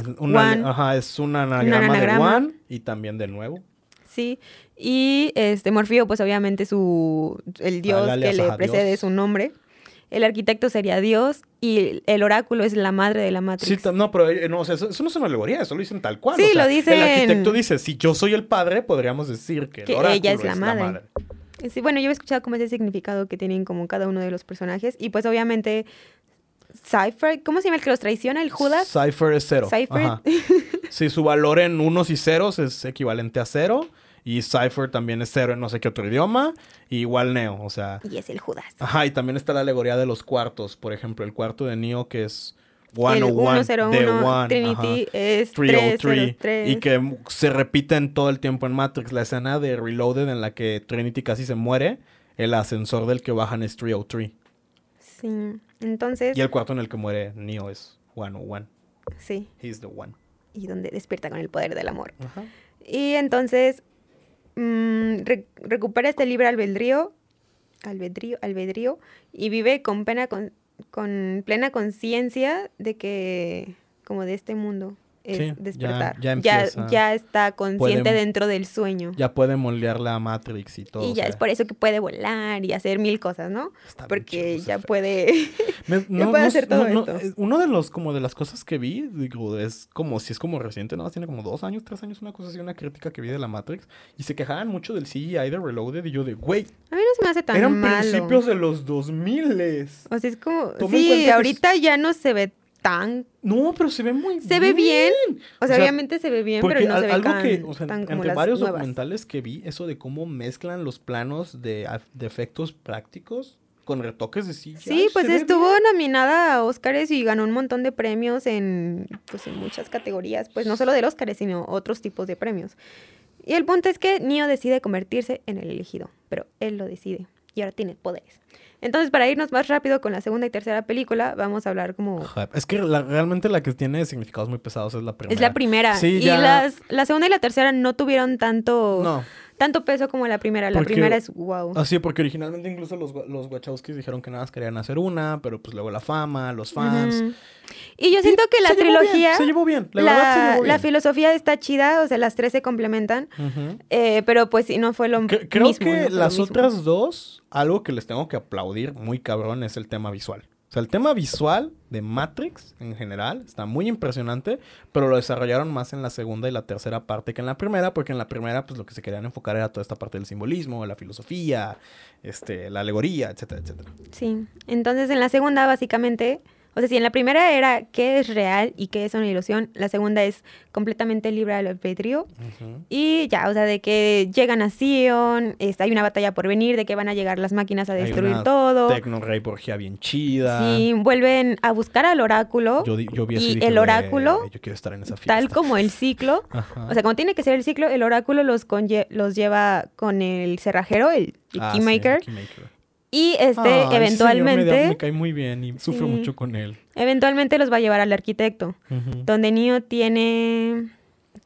Ajá, es un anagrama, anagrama. de One y también del nuevo. Sí, y este Morfeo, pues obviamente su el dios que le precede Dios. su nombre. El arquitecto sería Dios y el oráculo es la madre de la Sí, Matrix. ta- no, pero eh, no, o sea, eso, eso no es una alegoría, eso lo dicen tal cual. Sí, o sea, lo dicen- El arquitecto dice, si yo soy el padre, podríamos decir que, el oráculo ella es la madre. Sí, bueno, yo he escuchado como ese significado que tienen como cada uno de los personajes. Y pues obviamente Cypher, ¿cómo se llama el que los traiciona? ¿El Judas? Cypher es cero. Cypher. Ajá. Sí, su valor en unos y ceros es equivalente a cero. Y Cypher también es cero en no sé qué otro idioma. Y igual Neo, o sea. Y es el Judas. Ajá, y también está la alegoría de los cuartos. Por ejemplo, el cuarto de Neo que es el 101, de 101, One. Trinity ajá. es 303 303. y que se repiten todo el tiempo en Matrix. La escena de Reloaded en la que Trinity casi se muere, el ascensor del que bajan es 303. Sí, entonces, Y el cuarto en el que muere Neo es 101. sí, He's the one. y donde despierta con el poder del amor. Ajá. Y entonces mm, re- recupera este libre albedrío, albedrío, albedrío, y vive con pena con, con plena conciencia de que, como de este mundo, es Sí, despertar. ya ya, empieza. ya está consciente Puede- dentro del sueño. Ya puede moldear la Matrix y todo. y o ya sea, es por eso que puede volar y hacer mil cosas, ¿no? está Porque ya puede... Me- puede hacer todo esto. eh, Uno de los, como de las cosas que vi, digo, es como, si es como reciente, ¿no? Tiene como dos años, tres años, una cosa así, una crítica que vi de la Matrix. Y se quejaban mucho del CGI de Reloaded y yo de, güey, A mí no se me hace tan eran malo. principios de los 2000 O sea, es como... Toma sí, ahorita ya no se ve tan... No, pero se ve muy Se ve bien. O sea, sea, obviamente se ve bien, pero no se ve algo tan, que, o sea, tan como entre las varios nuevas. documentales que vi, eso de cómo mezclan los planos de, de efectos prácticos con retoques de CGI. Sí, pues se estuvo bien. nominada a Óscares y ganó un montón de premios en, pues, en muchas categorías, pues no solo del Óscar, sino otros tipos de premios. Y el punto es que Neo decide convertirse en el elegido, pero él lo decide y ahora tiene poderes. Entonces, para irnos más rápido con la segunda y tercera película, vamos a hablar como... Es que la- realmente la que tiene significados muy pesados es la primera. Es la primera. Sí, y ya- las, la segunda y la tercera no tuvieron tanto, No, tanto peso como la primera. La Porque- primera es wow. Así, porque originalmente incluso los, los Wachowskis dijeron que nada más querían hacer una, pero pues luego la fama, los fans. Y yo siento que la Se llevó bien, trilogía, se llevó bien, la, la, verdad se llevó bien. la filosofía está chida, o sea, las tres se complementan, eh, pero pues sí, no fue lo Cre- Creo mismo. que las otras dos, algo que les tengo que aplaudir muy cabrón es el tema visual. O sea, el tema visual de Matrix en general está muy impresionante, pero lo desarrollaron más en la segunda y la tercera parte que en la primera, porque en la primera pues lo que se querían enfocar era toda esta parte del simbolismo, la filosofía, este, la alegoría, etcétera, etcétera. Sí, entonces en la segunda básicamente, o sea, si en la primera era qué es real y qué es una ilusión, la segunda es completamente libre al albedrío. Y ya, o sea, de que llegan a Sion, este, hay una batalla por venir, de que van a llegar las máquinas a Hay destruir una todo. Tecno Rey Borgia bien chida. Sí, vuelven a buscar al oráculo. Yo, yo vi y dije, el oráculo, "Güey, yo quiero estar en esa fiesta. tal como el ciclo. Ajá. O sea, como tiene que ser el ciclo, el oráculo los, los lleva con el cerrajero, el, el Ah, sí, Keymaker. el Keymaker. Y este, Ay, ese señor me da- eventualmente, Me, cae muy bien y sufro Sí. mucho con él. eventualmente los va a llevar al arquitecto. Donde Neo tiene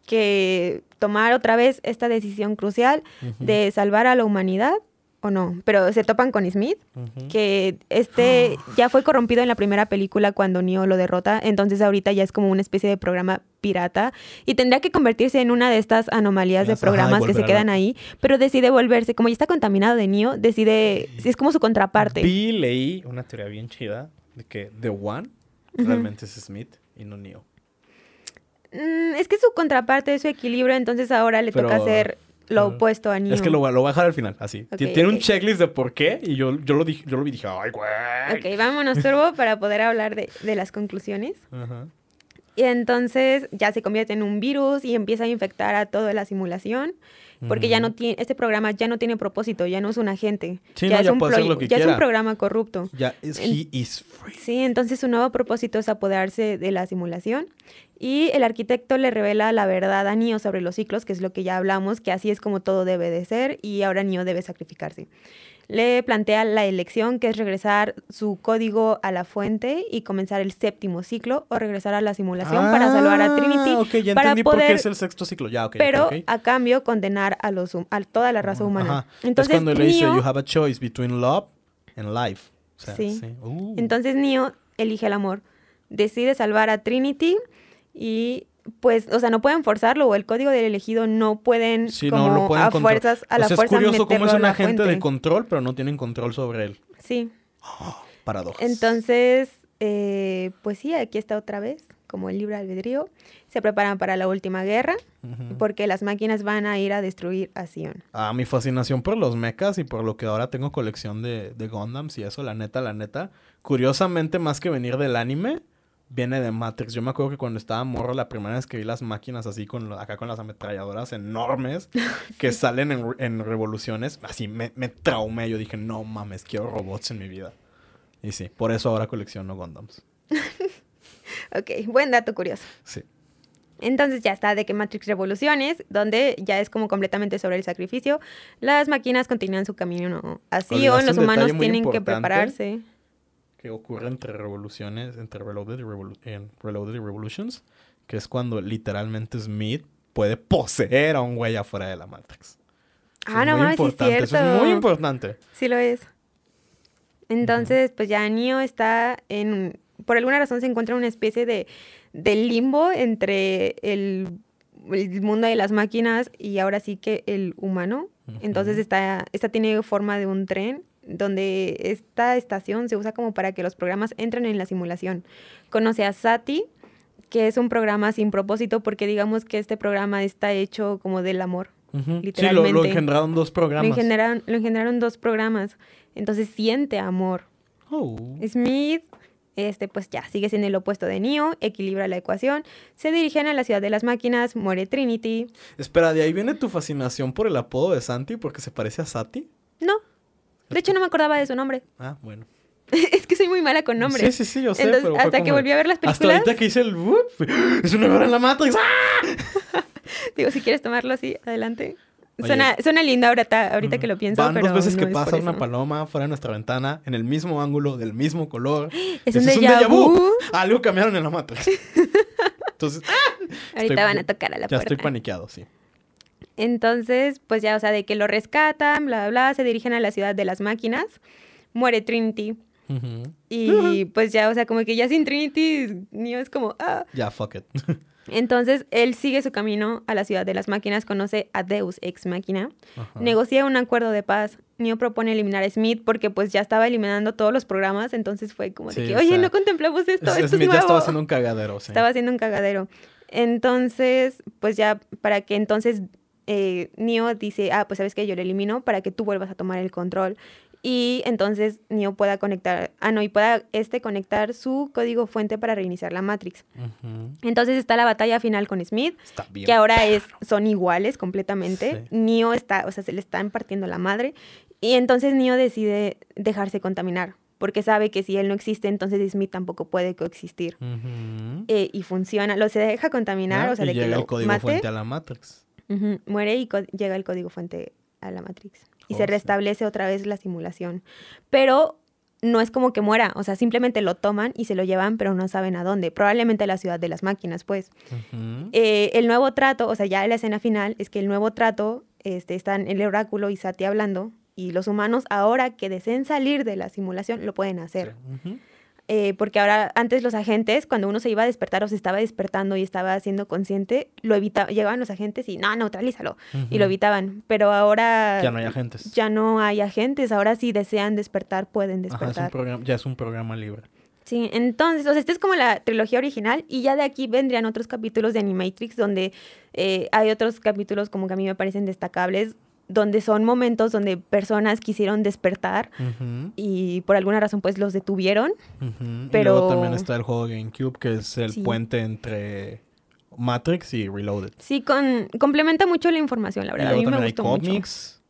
que tomar otra vez esta decisión crucial de salvar a la humanidad o no, pero se topan con Smith, que este ya fue corrompido en la primera película cuando Neo lo derrota, entonces ahorita ya es como una especie de programa pirata y tendría que convertirse en una de estas anomalías de programas que se quedan ahí, pero decide volverse, como ya está contaminado de Neo, decide, es como su contraparte. Vi, leí una teoría bien chida de que The One realmente es Smith y no Neo. Mm, es que su contraparte es su equilibrio, entonces ahora le toca hacer lo opuesto a Neo. Es que lo, lo voy a dejar al final, así. Tiene un checklist de por qué y yo, yo, lo, dije, yo lo vi y dije, ay, güey. Ok, vámonos, Turbo, para poder hablar de, de las conclusiones. Ajá. Y entonces ya se convierte en un virus y empieza a infectar a toda la simulación. Porque ya no tiene, este programa ya no tiene propósito, ya no es un agente. Sí, ya no, es ya un que ya es un programa corrupto. Ya, es, he is free. Sí, entonces su nuevo propósito es apoderarse de la simulación. Y el arquitecto le revela la verdad a Neo sobre los ciclos, que es lo que ya hablamos, que así es como todo debe de ser y ahora Neo debe sacrificarse. Le plantea la elección, que es regresar su código a la fuente y comenzar el séptimo ciclo o regresar a la simulación para salvar a Trinity. Ah, Ok, ya para entendí por qué poder- es el sexto ciclo. Ya, ok. ok, pero a cambio condenar a, los, a toda la raza humana. Ajá. Entonces, es cuando le dice, you have a choice between love and life. O sea, Sí. Uh. Entonces Neo elige el amor, decide salvar a Trinity y pues, o sea, no pueden forzarlo o el código del elegido no pueden Sí, como no pueden a fuerzas, a O la sea, fuerza es curioso cómo es un agente de control, pero no tienen control sobre él. Sí, Paradojas. entonces, eh, pues sí, aquí está otra vez, como el libre albedrío. Se preparan para la última guerra porque las máquinas van a ir a destruir a Sion. Ah, mi fascinación por los mechas y por lo que ahora tengo colección de, de Gundams y eso, la neta, la neta. Curiosamente, más que venir del anime, viene de Matrix. Yo me acuerdo que cuando estaba morro, la primera vez que vi las máquinas así, con acá con las ametralladoras enormes, que salen en, en revoluciones, así me, me traumé. Yo dije, no mames, quiero robots en mi vida. Y sí, por eso ahora colecciono Gundams. Ok, buen dato curioso. Sí. Entonces ya está de que Matrix Revoluciones, donde ya es como completamente sobre el sacrificio. Las máquinas continúan su camino a Sion, Olvidaste los humanos tienen que prepararse. Que ocurre entre revoluciones, entre Reloaded y, Revolu- en Reloaded y Revolutions, que es cuando literalmente Smith puede poseer a un güey afuera de la Matrix. Eso Ah, no mames, es importante, Eso es cierto. muy importante. Sí lo es. Entonces, pues ya Neo está en... Por alguna razón se encuentra en una especie de, de limbo entre el, el mundo de las máquinas y ahora sí que el humano. Entonces esta, esta tiene forma de un tren donde esta estación se usa como para que los programas entren en la simulación. Conoce a Sati, que es un programa sin propósito porque digamos que este programa está hecho como del amor. Ujú. Sí, lo, lo Literalmente. engendraron dos Lo programas. engendraron, lo engendraron dos programas. Entonces siente amor. Oh. Smith, este, pues ya sigue siendo el opuesto de Neo, equilibra la ecuación. Se dirigen a la ciudad de las máquinas, muere Trinity. Espera, ¿de ahí viene tu fascinación por el apodo de Santi porque se parece a Sati? No. De hecho, no me acordaba de su nombre. Ah, bueno. es que soy muy mala con nombres. Sí, sí, sí, yo sé. Entonces, pero hasta que volví a ver las Hasta películas, ahorita que hice el... Es una hora en la Matrix. ¡Ah! digo, si quieres tomarlo así, adelante. Oye. Suena, suena lindo ahorita, ahorita que lo pienso, Van pero dos veces no que pasa una paloma fuera de nuestra ventana, en el mismo ángulo, del mismo color. Es un déjà vu. Algo cambiaron en la Matrix. Entonces, Ahorita Estoy- van a tocar a la ya puerta. estoy paniqueado, sí. Entonces, pues ya, o sea, de que lo rescatan, bla, bla, bla, se dirigen a la ciudad de las máquinas. Muere Trinity. Y pues ya, o sea, como que ya sin Trinity, Neo es como, ah. Ya, fuck it. Entonces, él sigue su camino a la ciudad de las máquinas, conoce a Deus Ex Máquina, negocia un acuerdo de paz. Neo propone eliminar a Smith porque pues ya estaba eliminando todos los programas, entonces fue como Sí, de que, o oye, sea, no contemplamos esto, Es- esto es Smith nuevo. ya estaba haciendo un cagadero, sí. Estaba haciendo un cagadero. Entonces, pues ya para que entonces eh, Neo dice, ah, pues sabes que yo lo elimino para que tú vuelvas a tomar el control. Y entonces Neo pueda conectar, ah, no, y pueda este conectar su código fuente para reiniciar la Matrix. Entonces está la batalla final con Smith, Está bien. que ahora es, son iguales completamente. Sí. Neo está, o sea, se le están partiendo la madre. Y entonces Neo decide dejarse contaminar, porque sabe que si él no existe, entonces Smith tampoco puede coexistir. Eh, y funciona, lo se deja contaminar, Ya, o sea, y de que llega lo el código mate, fuente a la Matrix. Muere y llega el código fuente a la Matrix. Y Oh, se sí. restablece otra vez la simulación. Pero no es como que muera, o sea, simplemente lo toman y se lo llevan, pero no saben a dónde. Probablemente a la ciudad de las máquinas, pues. Eh, el nuevo trato, o sea, ya la escena final, es que el nuevo trato, este, están el oráculo y Sati hablando, y los humanos ahora que deseen salir de la simulación lo pueden hacer. Eh, porque ahora, antes los agentes, cuando uno se iba a despertar o se estaba despertando y estaba siendo consciente, lo evitaban, llegaban los agentes y no, neutralízalo, y lo evitaban. Pero ahora Ya no hay agentes. ya no hay agentes, ahora si desean despertar, pueden Ajá, es un despertar. programa, ya es un programa libre. Sí, entonces, o sea, esta es como la trilogía original y ya de aquí vendrían otros capítulos de Animatrix donde eh, hay otros capítulos como que a mí me parecen destacables, donde son momentos donde personas quisieron despertar y por alguna razón pues los detuvieron. ujú. Y Pero- luego también está el juego GameCube, que es el Sí. puente entre Matrix y Reloaded. Sí, con, complementa mucho la información, la Y verdad. A luego mí me también hay gustó mucho.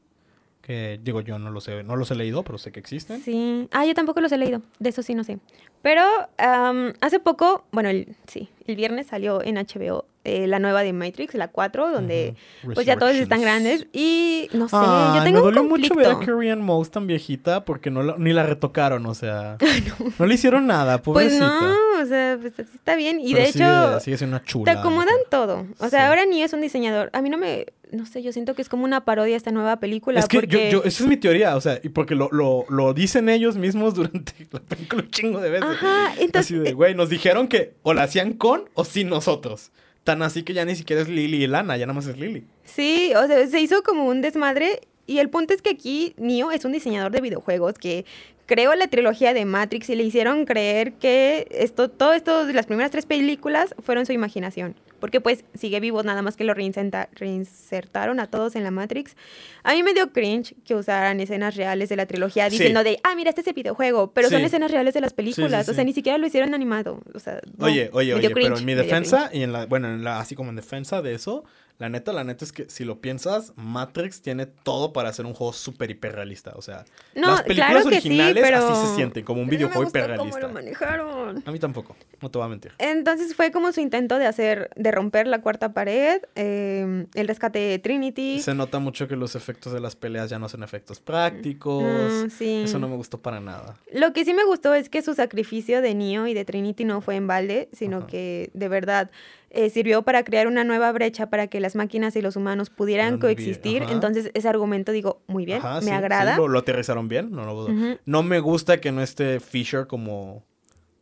que digo yo no los he, no los he leído, pero sé que existen. Sí. Ah, yo tampoco los he leído. De eso sí no sé. Pero am, hace poco, bueno, el, sí, el viernes salió en HBO eh, la nueva de Matrix, la 4, donde pues ya todos están grandes. Y no sé, yo tengo me un dolió mucho ver a conflicto. Carrie Mouse tan viejita porque no la- ni la retocaron, o sea, no. le hicieron nada, Pues pobrecita. no, o sea, pues así está bien. Y Pero de sigue- hecho, sigue siendo una te chula. acomodan todo. O sea, Sí. ahora ni es un diseñador. A mí no me, no sé, yo siento que es como una parodia esta nueva película. Es que porque... yo, yo- esa es mi teoría, o sea, y porque lo, lo, lo dicen ellos mismos durante la película un chingo de veces. Ajá, entonces... Así de, güey, nos dijeron que o la hacían con o sin nosotros. Así que ya ni siquiera es Lily y Lana, ya nada más es Lily. Sí, o sea, se hizo como un desmadre. Y el punto es que aquí Neo es un diseñador de videojuegos que creó la trilogía de Matrix y le hicieron creer que esto, todo esto, las primeras tres películas fueron su imaginación. Porque pues sigue vivo, nada más que lo reinsertaron a todos en la Matrix. A mí me dio cringe que usaran escenas reales de la trilogía Sí. diciendo de, ah, mira, este es el videojuego, pero son Sí. escenas reales de las películas. sí, O sea, sí. ni siquiera lo hicieron animado. O sea, no, Oye, oye, oye, pero cringe, en mi defensa y en la, bueno, en la, así como en defensa de eso, la neta, la neta es que si lo piensas, Matrix tiene todo para hacer un juego súper hiperrealista. O sea, No, las películas claro que sí, originales pero- así se sienten, como un Pero no me videojuego gustó hiperrealista. cómo lo manejaron. A mí tampoco, no te voy a mentir. Entonces fue como su intento de hacer, de romper la cuarta pared, eh, el rescate de Trinity. Se nota mucho que los efectos de las peleas ya no son efectos prácticos. Mm, sí. Eso no me gustó para nada. Lo que sí me gustó es que su sacrificio de Neo y de Trinity no fue en balde, sino Ajá. que de verdad eh, sirvió para crear una nueva brecha para que las máquinas y los humanos pudieran coexistir. Entonces ese argumento digo, muy bien, Ajá, me sí, agrada. sí, lo, lo aterrizaron bien, no lo dudo. Ujú. No me gusta que no esté Fisher como...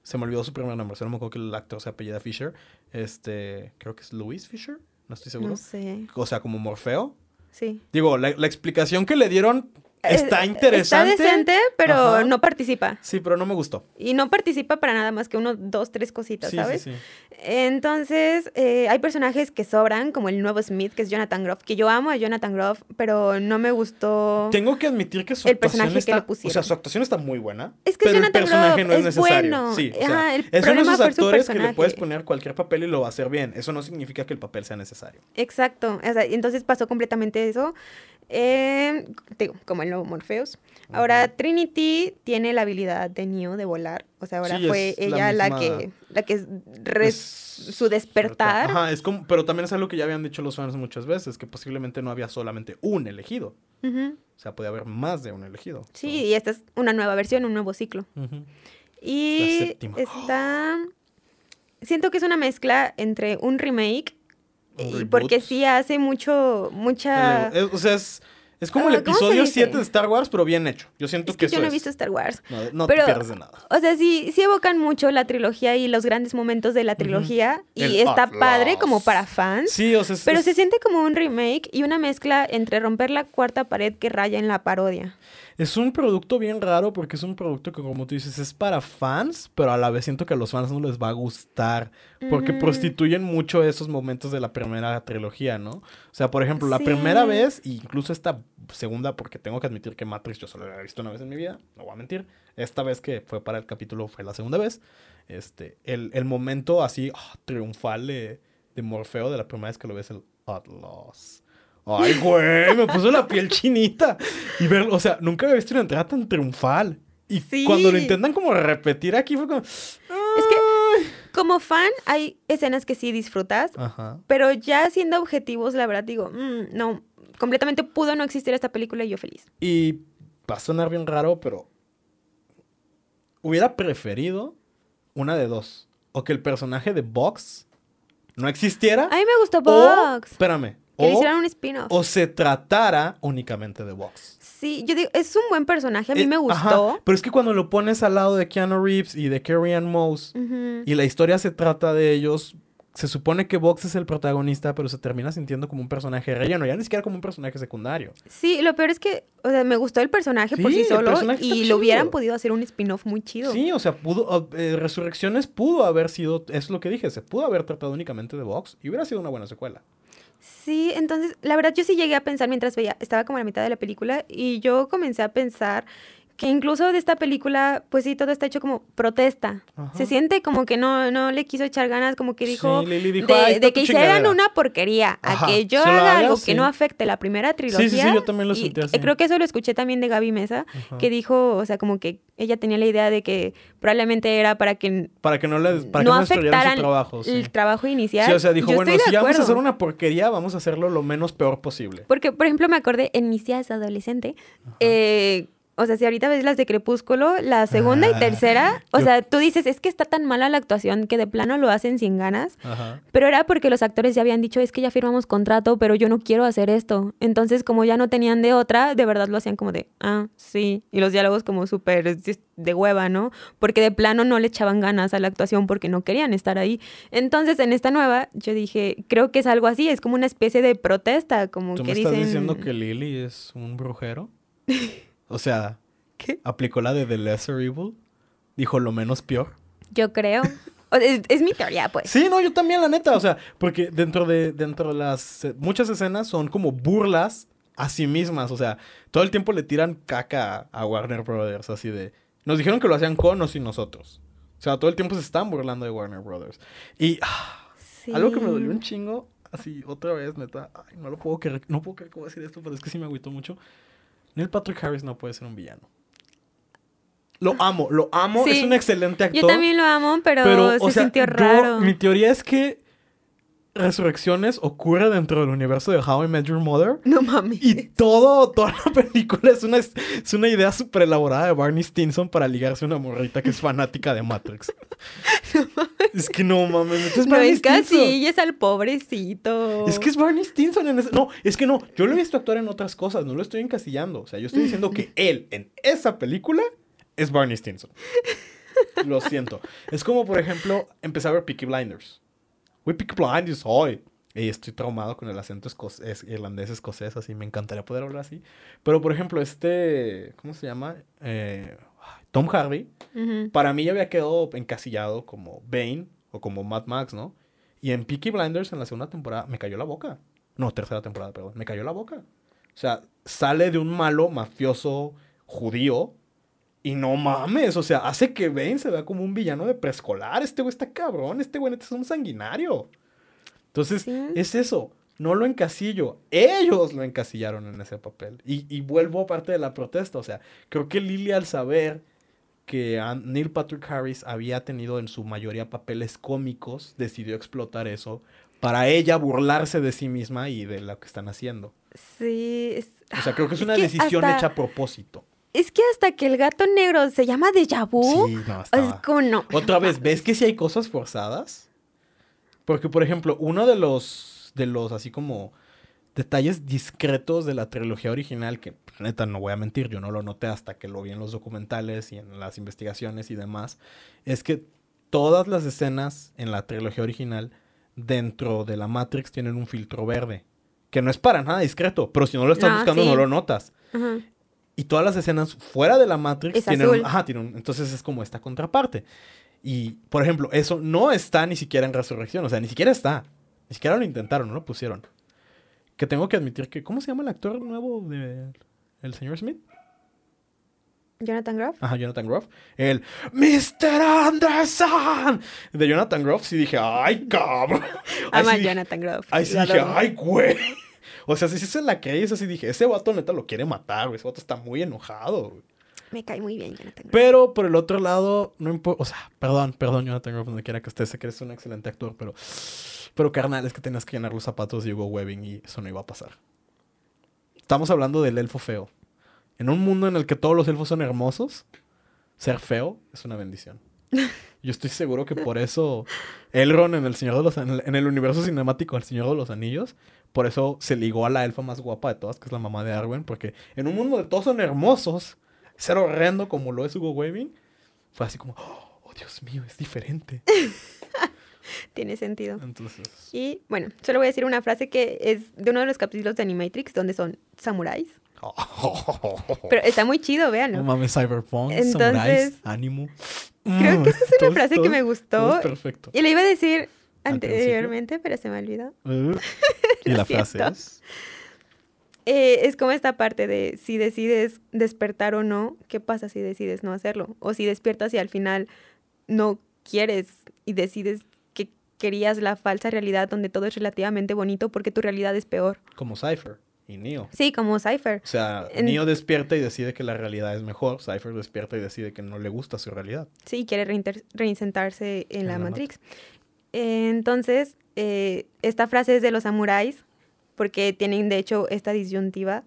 Se me olvidó su primer nombre, se no me acuerdo que el actor se apellida Fisher. Este, creo que es Louis Fisher, no estoy seguro. No sé, O sea, como Morfeo. sí. Digo, la, la explicación que le dieron está Eh, interesante. Está decente, pero Ajá. no participa. Sí, pero no me gustó. Y no participa para nada más que uno, dos, tres cositas, Sí, ¿sabes? sí, sí. Entonces, eh, hay personajes que sobran, como el nuevo Smith, que es Jonathan Groff, que yo amo a Jonathan Groff, pero no me gustó. Tengo que admitir que su El actuación personaje que está, le o sea, pusieron. su actuación está muy buena. Es que pero el Jonathan personaje Groff no es, es necesario. bueno. Sí, o sea, Ajá, el es uno de esos su actores que le puedes poner cualquier papel y lo va a hacer bien. Eso no significa que el papel sea necesario. Exacto. O sea, entonces pasó completamente eso. Eh, digo, como el nuevo Morpheus. Ahora, Trinity tiene la habilidad de Neo de volar. O sea, ahora Sí, fue la ella la, que, la que res- Es- su despertar. Ajá, es como, pero también es algo que ya habían dicho los fans muchas veces, que posiblemente no había solamente un elegido. O sea, podía haber más de un elegido. Sí, y esta es una nueva versión, un nuevo ciclo. So, ujú. Y está. Siento que es una mezcla entre un remake un Y reboot. porque sí hace mucho, mucha... O sea, es, es como el Ah, ¿cómo se episodio dice? 7 de Star Wars, pero bien hecho. Yo siento Es que que, yo eso no he visto Star Wars. No, no Pero- te pierdes de nada. O sea, sí, sí evocan mucho la trilogía y los grandes momentos de la trilogía. Y El está Atlas. padre como para fans. Sí, o sea, es- Pero es- se siente como un remake y una mezcla entre romper la cuarta pared que raya en la parodia. Es un producto bien raro porque es un producto que, como tú dices, es para fans, pero a la vez siento que a los fans no les va a gustar porque prostituyen mucho esos momentos de la primera trilogía, ¿no? O sea, por ejemplo, la Sí. primera vez, incluso esta segunda, porque tengo que admitir que Matrix yo solo la he visto una vez en mi vida, no voy a mentir. Esta vez que fue para el capítulo fue la segunda vez. Este, el, el momento así ah, triunfal de, de Morfeo de la primera vez que lo ves, el Atlas. Ay, güey, me puso la piel chinita. Y ver, o sea, nunca había visto una entrada tan triunfal. Y Sí. cuando lo intentan como repetir aquí fue como... Que como fan hay escenas que sí disfrutas, Ajá. pero ya siendo objetivos, la verdad digo, mm, no, completamente pudo no existir esta película y yo feliz. Y va a sonar bien raro, pero... Hubiera preferido una de dos. O que el personaje de Box no existiera. A mí me gustó o, Box. espérame. Que le O, hicieran un spin-off. o se tratara únicamente de Box. Sí, yo digo, es un buen personaje, a mí Eh, me ajá, gustó. pero es que cuando lo pones al lado de Keanu Reeves y de Carrie Ann Moss y la historia se trata de ellos, se supone que Vox es el protagonista, pero se termina sintiendo como un personaje relleno, ya ni siquiera como un personaje secundario. Sí, lo peor es que, o sea, me gustó el personaje por Sí, solo y chido. lo hubieran podido hacer un spin-off muy chido. Sí, o sea, pudo, eh, Resurrecciones pudo haber sido, es lo que dije, se pudo haber tratado únicamente de Vox y hubiera sido una buena secuela. Sí, entonces, la verdad yo sí llegué a pensar mientras veía, estaba como a la mitad de la película y yo comencé a pensar que incluso de esta película, pues sí, todo está hecho como protesta. Ajá. Se siente como que no, no le quiso echar ganas, como que dijo, Sí, dijo, de, "Ahí está de que hicieran chingadera". una porquería, Ajá, a que yo haga haga, algo sí. que no afecte la primera trilogía. Sí, sí, sí, yo también lo sentí así. Creo que eso lo escuché también de Gaby Mesa, Ajá. que dijo, o sea, como que ella tenía la idea de que probablemente era para que Para que no le para no que no afectaran su trabajo. Sí. el trabajo inicial. Sí, o sea, dijo, Yo bueno, si vamos a hacer una porquería, vamos a hacerlo lo menos peor posible. Porque, por ejemplo, me acordé en mis días adolescente, eh, o sea, si ahorita ves las de Crepúsculo, la segunda Ah, y tercera, o yo- sea, tú dices, es que está tan mala la actuación que de plano lo hacen sin ganas, Ajá. pero era porque los actores ya habían dicho, es que ya firmamos contrato, pero yo no quiero hacer esto. Entonces, como ya no tenían de otra, de verdad lo hacían como de, ah, sí, y los diálogos como súper de hueva, ¿no? Porque de plano no le echaban ganas a la actuación porque no querían estar ahí. Entonces, en esta nueva, yo dije, creo que es algo así, es como una especie de protesta, como ¿Tú que me estás diciendo que Lily es un brujero? O sea, ¿Qué? aplicó la de The Lesser Evil. Dijo lo menos peor. Yo creo. O- Es, es mi teoría, pues. Sí, no, yo también, la neta. O sea, porque dentro de, dentro de las eh, muchas escenas son como burlas a sí mismas. O sea, todo el tiempo le tiran caca a, Warner Brothers. Así de. Nos dijeron que lo hacían con o sin nosotros. O sea, todo el tiempo se están burlando de Warner Brothers. Y ah, Sí. algo que me dolió un chingo, así otra vez, neta. Ay, no lo puedo creer. No puedo creer a decir esto, pero es que sí me agüitó mucho. Neil Patrick Harris no puede ser un villano. Lo amo, lo amo. Sí. Es un excelente actor. Yo también lo amo, pero, Pero, se o sea, sintió yo- raro. mi teoría es que Resurrecciones ocurre dentro del universo de How I Met Your Mother. No mames. Y todo, toda la película es una, es una idea súper elaborada de Barney Stinson para ligarse a una morrita que es fanática de Matrix. es que no mames, es no Barney es casi, es al pobrecito. Es que es Barney Stinson en ese... No, es que no, yo lo he visto actuar en otras cosas, no lo estoy encasillando. O sea, yo estoy diciendo que él en esa película es Barney Stinson. Lo siento. Es como, por ejemplo, empecé a ver Peaky Blinders. Uy, Peaky Blinders hoy. Y estoy traumado con el acento escocés, irlandés escocés, así me encantaría poder hablar así. Pero, por ejemplo, este, ¿cómo se llama? Eh, Tom Hardy, Ujú. para mí ya había quedado encasillado como Bane o como Mad Max, ¿no? Y en Peaky Blinders en la segunda temporada me cayó la boca. No, tercera temporada, perdón. Me cayó la boca. O sea, sale de un malo mafioso judío y no mames, o sea, hace que Bane se vea como un villano de preescolar. Este güey está cabrón, este güey es un sanguinario. Entonces, Sí. es eso. No lo encasillo. Ellos lo encasillaron en ese papel. Y, y vuelvo a parte de la protesta. O sea, creo que Lily al saber que Neil Patrick Harris había tenido en su mayoría papeles cómicos, decidió explotar eso para ella burlarse de sí misma y de lo que están haciendo. Sí. Es, O sea, creo que es Es una que decisión hasta- hecha a propósito. es que hasta que el gato negro se llama Deja Vu, Sí, no, es estaba... como no. Otra vez, ¿ves que si hay cosas forzadas? Porque, por ejemplo, uno de los de los así como detalles discretos de la trilogía original que neta no voy a mentir, yo no lo noté hasta que lo vi en los documentales y en las investigaciones y demás, es que todas las escenas en la trilogía original dentro de la Matrix tienen un filtro verde, que no es para nada discreto, pero si no lo estás Ah, buscando sí. no lo notas. Ajá. Y todas las escenas fuera de la Matrix Es tienen azul. un, ajá, tienen un- entonces es como esta contraparte. Y, por ejemplo, eso no está ni siquiera en Resurrección, o sea, ni siquiera está. Ni siquiera lo intentaron, no lo pusieron. Que tengo que admitir que, ¿cómo se llama el actor nuevo de el señor Smith? Jonathan Groff. Ajá, Jonathan Groff. El Mr. Anderson de Jonathan Groff. Sí dije, ay, cabrón. Ama sí Jonathan Groff. Ahí sí dije, ay, güey. O sea, si se la creí, eso sí dije, ese vato neta lo quiere matar, güey. Ese vato está muy enojado, güey. Me cae muy bien Jonathan Groff. Pero por el otro lado, no importa. O sea, perdón, perdón, Jonathan Groff, donde quiera que estés. Sé que eres un excelente actor, pero. Pero carnal, es que tenías que llenar los zapatos de Hugo Webbing y eso no iba a pasar. Estamos hablando del elfo feo. En un mundo en el que todos los elfos son hermosos, ser feo es una bendición. Yo estoy seguro que por eso Elrond en el Señor de los en el, universo cinemático del Señor de los Anillos, por eso se ligó a la elfa más guapa de todas, que es la mamá de Arwen, porque en un mundo de todos son hermosos, ser horrendo como lo es Hugo Weaving, fue así como, oh Dios mío, es diferente. Tiene sentido. Entonces, Y bueno, solo voy a decir una frase que es de uno de los capítulos de Animatrix donde son samuráis. Pero está muy chido, no véanlo. mames, Cyberpunk, Entonces, Samuráis, Ánimo. Creo que esa es una frase todo- que me gustó. es perfecto. Y le iba a decir anteriormente, pero se me olvidó. Uh, y la frase es... Eh, es como esta parte de si decides despertar o no, ¿qué pasa si decides no hacerlo? O si despiertas y al final no quieres y decides querías la falsa realidad donde todo es relativamente bonito porque tu realidad es peor. como Cypher y Neo. Sí, como Cypher. O sea, En- Neo despierta y decide que la realidad es mejor. Cypher despierta y decide que no le gusta su realidad. Sí, quiere reinsentarse en, En la, la Matrix. Eh, entonces, eh, esta frase es de los samuráis, porque tienen de hecho esta disyuntiva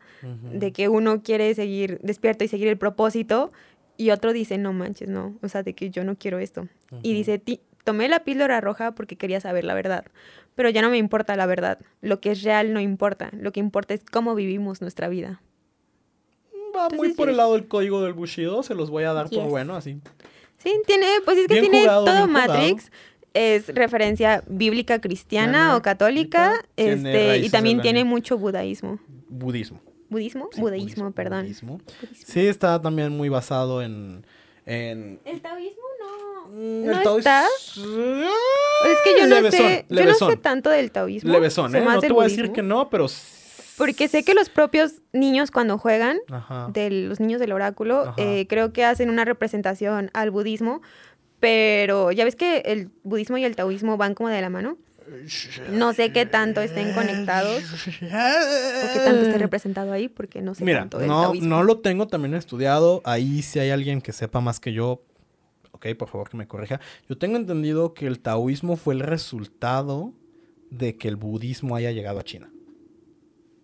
de que uno quiere seguir despierto y seguir el propósito, y otro dice, no manches, no, o sea, de que yo no quiero esto. Y Ujú. dice, "Ti- tomé la píldora roja porque quería saber la verdad, pero ya no me importa la verdad, lo que es real no importa, lo que importa es cómo vivimos nuestra vida. Va muy por el lado del código del Bushido. Se los voy a dar por bueno, así. Sí, tiene, pues es que Bien tiene jugado, todo jugado. Matrix. Es referencia bíblica cristiana o católica. Este, y también tiene mucho budaísmo. Budismo. ¿Budismo? Sí, perdón. budismo. Budismo. Sí, está también muy basado en... en El taoísmo no. Mm, ¿No el taoísmo- está? Es que yo no Levesón, sé, yo no sé tanto del taoísmo. Levesón, ¿eh? No te voy a decir que no, pero... Porque sé que los propios niños cuando juegan, Ajá. de los niños del oráculo, eh, creo que hacen una representación al budismo, pero ya ves que el budismo y el taoísmo van como de la mano. No sé qué tanto estén conectados o qué tanto esté representado ahí, porque no sé Mira, tanto del no, taoísmo. no lo tengo también estudiado. Ahí si hay alguien que sepa más que yo, ok, por favor que me corrija. Yo tengo entendido que el taoísmo fue el resultado de que el budismo haya llegado a China.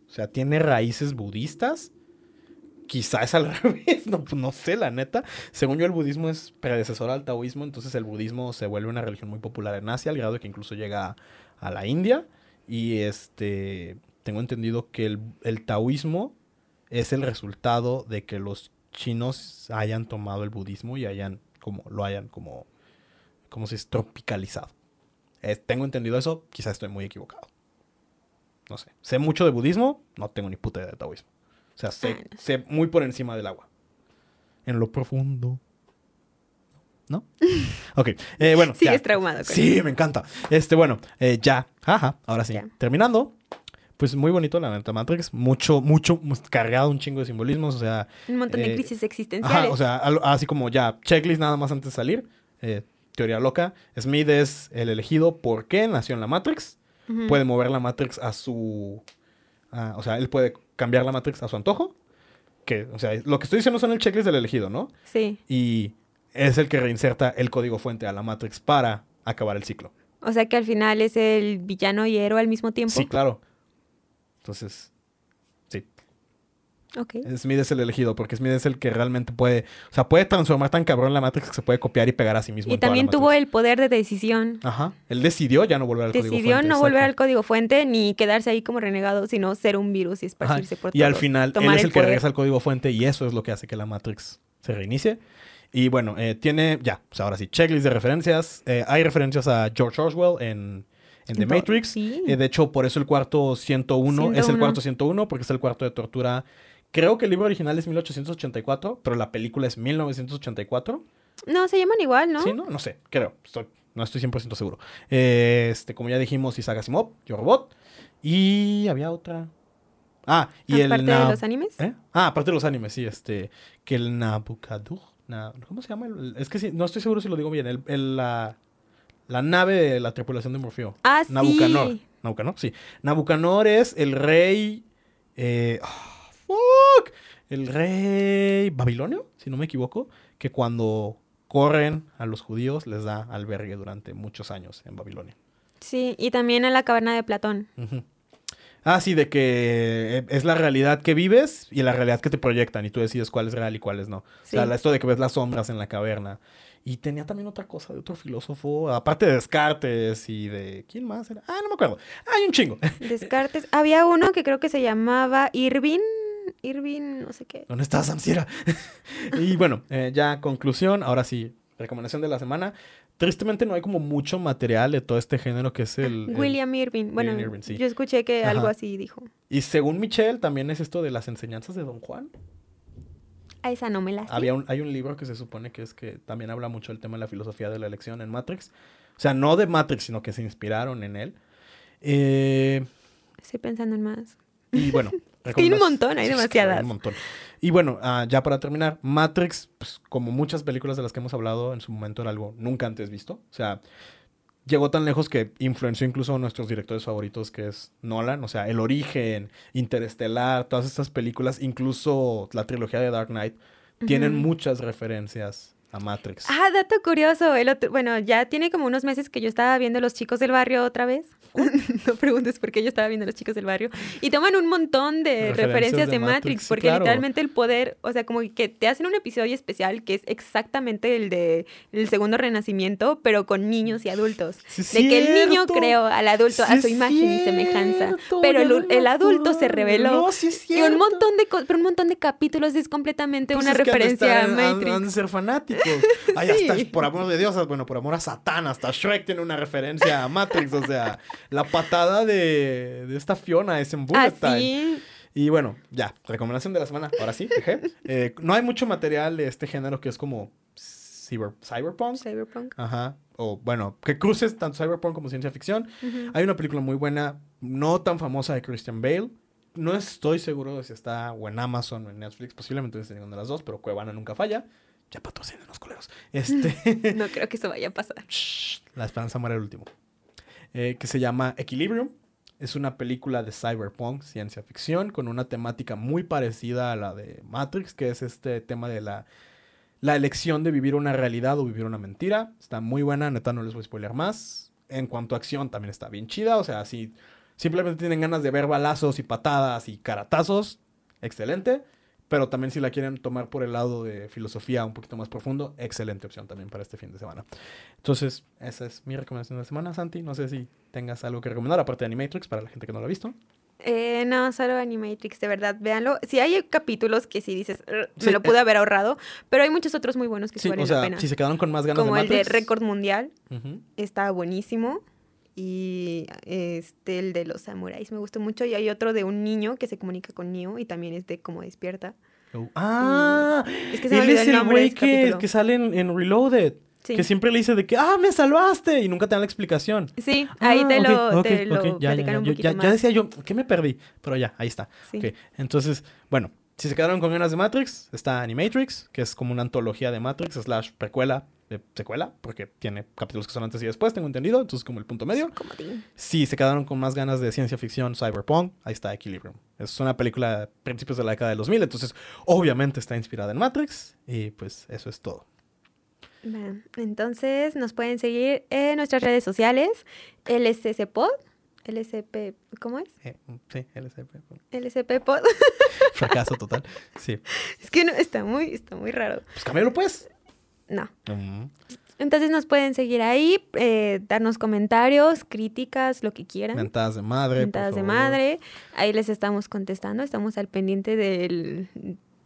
O sea, tiene raíces budistas. Quizá es al revés, no, pues no sé, la neta. Según yo, el budismo es predecesor al taoísmo, entonces el budismo se vuelve una religión muy popular en Asia, al grado de que incluso llega a, la India. Y este, tengo entendido que el, taoísmo es el resultado de que los chinos hayan tomado el budismo y hayan, como, lo hayan como, como si es tropicalizado. Tengo entendido eso, quizás estoy muy equivocado. No sé. Sé mucho de budismo, no tengo ni puta idea de taoísmo. O sea, sé, Ah, no sé muy por encima del agua. En lo profundo. ¿No? Ok. eh, bueno. ya. Sigues traumado con Sí, me encanta. Este, bueno, eh, ya. Ajá, ahora sí. Ya. Terminando. Pues muy bonito la neta Matrix. Mucho, mucho, mu- cargado un chingo de simbolismos. O sea, Un montón de eh, crisis existenciales. Ajá, o sea, al- así como ya, checklist nada más antes de salir. eh, teoría loca. Smith es el elegido porque nació en la Matrix. Puede mover la Matrix a su. A- o sea, él puede cambiar la Matrix a su antojo. Que, o sea, lo que estoy diciendo son el checklist del elegido, ¿no? Sí. Y es el que reinserta el código fuente a la Matrix para acabar el ciclo. O sea que al final es el villano y héroe al mismo tiempo. Sí, claro. Entonces, sí. Ok. Smith es el elegido porque Smith es el que realmente puede, o sea, puede transformar tan cabrón la Matrix que se puede copiar y pegar a sí mismo. Y en también tuvo el poder de decisión. Ajá. Él decidió ya no volver al código Decidió fuente, no volver al código fuente ni quedarse ahí como renegado, sino ser un virus y Ajá. esparcirse por Y al final él es el, que regresa al código fuente y eso es lo que hace que la Matrix se reinicie. Y bueno, eh, tiene, ya, pues ahora sí, checklist de referencias. Eh, hay referencias a George Orwell en, en The Matrix. sí. Eh, de hecho, por eso el cuarto 101, es el 101. cuarto 101, porque es el cuarto de tortura. Creo que el libro original es 1884, pero la película es 1984. No, se llaman igual, ¿no? ¿Sí, no? No sé, creo. Estoy- no estoy 100% seguro. Eh, este, como ya dijimos, Isaac Asimov, Yo Robot. Y había otra. Ah, y el... Aparte de los animes. ¿Eh? Ah, aparte de los animes, sí, este, que el Nabucodonosor, na- ¿cómo se llama? Es que sí, no estoy seguro si lo digo bien, el, el- la, la nave de la tripulación de Morfeo. Ah, Nabucanor. sí. Nabucanor, sí. Nabucanor es el rey, eh, ah, fuck, el rey babilonio, si no me equivoco, que cuando corren a los judíos les da albergue durante muchos años en Babilonia. Sí, y también en la caverna de Platón. Ah, sí, de que eh, es la realidad que vives y la realidad que te proyectan y tú decides cuál es real y cuál es no. O sea, Sí. esto de que ves las sombras en la caverna. Y tenía también otra cosa de otro filósofo, aparte de Descartes y de... ¿Quién más era? Ah, no me acuerdo. Hay un chingo. Descartes. Había uno que creo que se llamaba Irving. Irving, no sé qué. ¿Dónde está Samsira? y bueno, eh, ya conclusión, ahora sí, recomendación de la semana. Tristemente no hay como mucho material de todo este género que es el... el- William Irving. Bueno, William Irving, sí. yo escuché que Ajá. algo así dijo. Y según Michelle, también es esto de las enseñanzas de Don Juan. A esa no me la sé. Había un, hay un libro que se supone que es que también habla mucho del tema de la filosofía de la elección en Matrix. O sea, no de Matrix, sino que se inspiraron en él. Eh, Estoy pensando en más. y bueno. Hay un montón, hay Sí, demasiadas. un montón. Y bueno, ah, ya para terminar, Matrix, pues, como muchas películas de las que hemos hablado en su momento, era algo nunca antes visto. O sea, llegó tan lejos que influenció incluso a nuestros directores favoritos, que es Nolan. O sea, El Origen, Interestelar, todas estas películas, incluso la trilogía de Dark Knight, tienen muchas referencias a Matrix. Ah, dato curioso. El otro, bueno, ya tiene como unos meses que yo estaba viendo Los Chicos del Barrio otra vez. no preguntes por qué yo estaba viendo Los Chicos del Barrio. Y toman un montón de Referencias referencias, de de, Matrix, Matrix, porque claro. literalmente el poder, o sea, como que te hacen un episodio especial que es exactamente el de el segundo renacimiento, pero con niños y adultos. Sí, de que el niño creó al adulto Sí a su imagen y semejanza, cierto, pero el, adulto se reveló. No, sí y un montón de pero un montón de capítulos es completamente Pues una es que han de referencia a estar- han- Matrix. Han de ser fanáticos. Sí. hasta, por amor de Dios, bueno, por amor a Satán, hasta Shrek tiene una referencia a Matrix. O sea, la patada de, de esta Fiona es en Bullet Time. Así, Y bueno, ya, recomendación de la semana. Ahora sí. Eh, no hay mucho material de este género que es como cyber, cyberpunk. Cyberpunk. Ajá. O bueno, que cruces tanto cyberpunk como ciencia ficción. Hay una película muy buena, no tan famosa de Christian Bale. No estoy seguro de si está o en Amazon o en Netflix, posiblemente esté en ninguna de las dos, pero Cuevana nunca falla. Ya patrocinan los coleros. Este, No creo que eso vaya a pasar. Shh, La esperanza muere el último. Eh, que se llama Equilibrium. Es una película de cyberpunk, ciencia ficción, con una temática muy parecida a la de Matrix, que es este tema de la, la elección de vivir una realidad o vivir una mentira. Está muy buena, neta, no les voy a spoiler más. En cuanto a acción, también está bien chida. O sea, si simplemente tienen ganas de ver balazos y patadas y caratazos, excelente. Pero también si la quieren tomar por el lado de filosofía un poquito más profundo, excelente opción también para este fin de semana. Entonces, esa es mi recomendación de la semana, Santi. No sé si tengas algo que recomendar, aparte de Animatrix, para la gente que no lo ha visto. Eh, no, solo Animatrix, de verdad, véanlo. Sí hay capítulos que sí dices, "Ugh, me Sí, lo eh. pude haber ahorrado, pero hay muchos otros muy buenos que sí, Sí, valen o sea, la pena. si se quedaron con más ganas Como de el de Matrix. Récord Mundial, Ujú. está buenísimo. Y este, el de los samuráis me gustó mucho. Y hay otro de un niño que se comunica con Neo y también es de como despierta. Oh, Ah, Es que se él es el güey que, que sale en, en Reloaded. Sí. Que siempre le dice de que, ah, me salvaste. Y nunca te dan la explicación. Sí, ahí Ah, te ok, lo, ok, te lo ok, ya, ya, platican ya, un yo- poquito ya, más. ya decía yo, ¿qué me perdí? Pero ya, ahí está. Sí. Entonces, bueno, si se quedaron con ganas de Matrix, está Animatrix, que es como una antología de Matrix slash precuela, de secuela, porque tiene capítulos que son antes y después, tengo entendido, entonces como el punto medio. Si se quedaron con más ganas de ciencia ficción, cyberpunk, ahí está Equilibrium. Es una película de principios de la década de 2000, entonces obviamente está inspirada en Matrix y pues eso es todo. Entonces nos pueden seguir en nuestras redes sociales, LSC LSP, ¿cómo es? Eh, sí, LSP. LSP Pod. fracaso total. Sí. Es que no, está muy, está muy raro. Pues cámbialo, pues. No. Mm. Entonces nos pueden seguir ahí, eh, darnos comentarios, críticas, lo que quieran. Mentadas de madre. Mentadas de madre. Ahí les estamos contestando, estamos al pendiente del,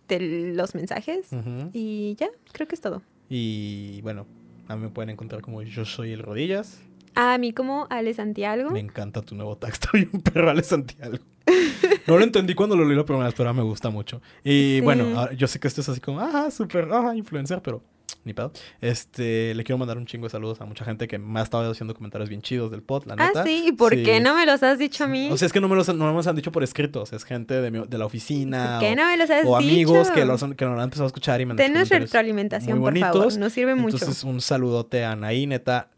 de los mensajes. Y ya, creo que es todo. Y bueno, a mí me pueden encontrar como yo soy el Rodillas. A mí como Ale Santiago. Me encanta tu nuevo tag. Estoy un perro Ale Santiago. No lo entendí cuando lo leí la primera vez, pero me gusta mucho. Y Sí. bueno, ahora- yo sé que esto es así como, ah, súper, ah, influencer, pero ni pedo. Este, le quiero mandar un chingo de saludos a mucha gente que me ha estado haciendo comentarios bien chidos del pod, la neta. Ah, sí, ¿y por Sí. qué no me los has dicho a mí? O sea, es que no me los no me los han dicho por escrito. O sea, es gente de, mi- de la oficina. ¿Por qué o- no me los has o amigos dicho? que, los, que nos han empezado a escuchar y me han dicho comentarios retroalimentación, por favor. Nos sirve mucho. Entonces, un saludote a Anaí, neta.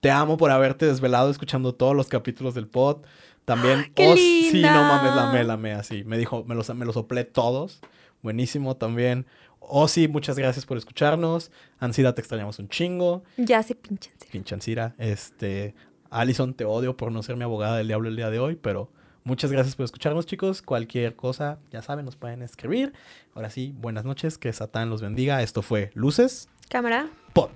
Te amo por haberte desvelado escuchando todos los capítulos del pod. También, ¡Qué oh, sí, linda! no mames, la amé, la amé así. Me dijo, me los, me los soplé todos. Buenísimo también. Oh, sí, muchas gracias por escucharnos. Ansira, te extrañamos un chingo. Ya se pinchan. Pinche Ansira. Este, Alison, te odio por no ser mi abogada del diablo el día de hoy, pero muchas gracias por escucharnos, chicos. Cualquier cosa, ya saben, nos pueden escribir. Ahora sí, buenas noches, que Satán los bendiga. Esto fue Luces Cámara. Pod.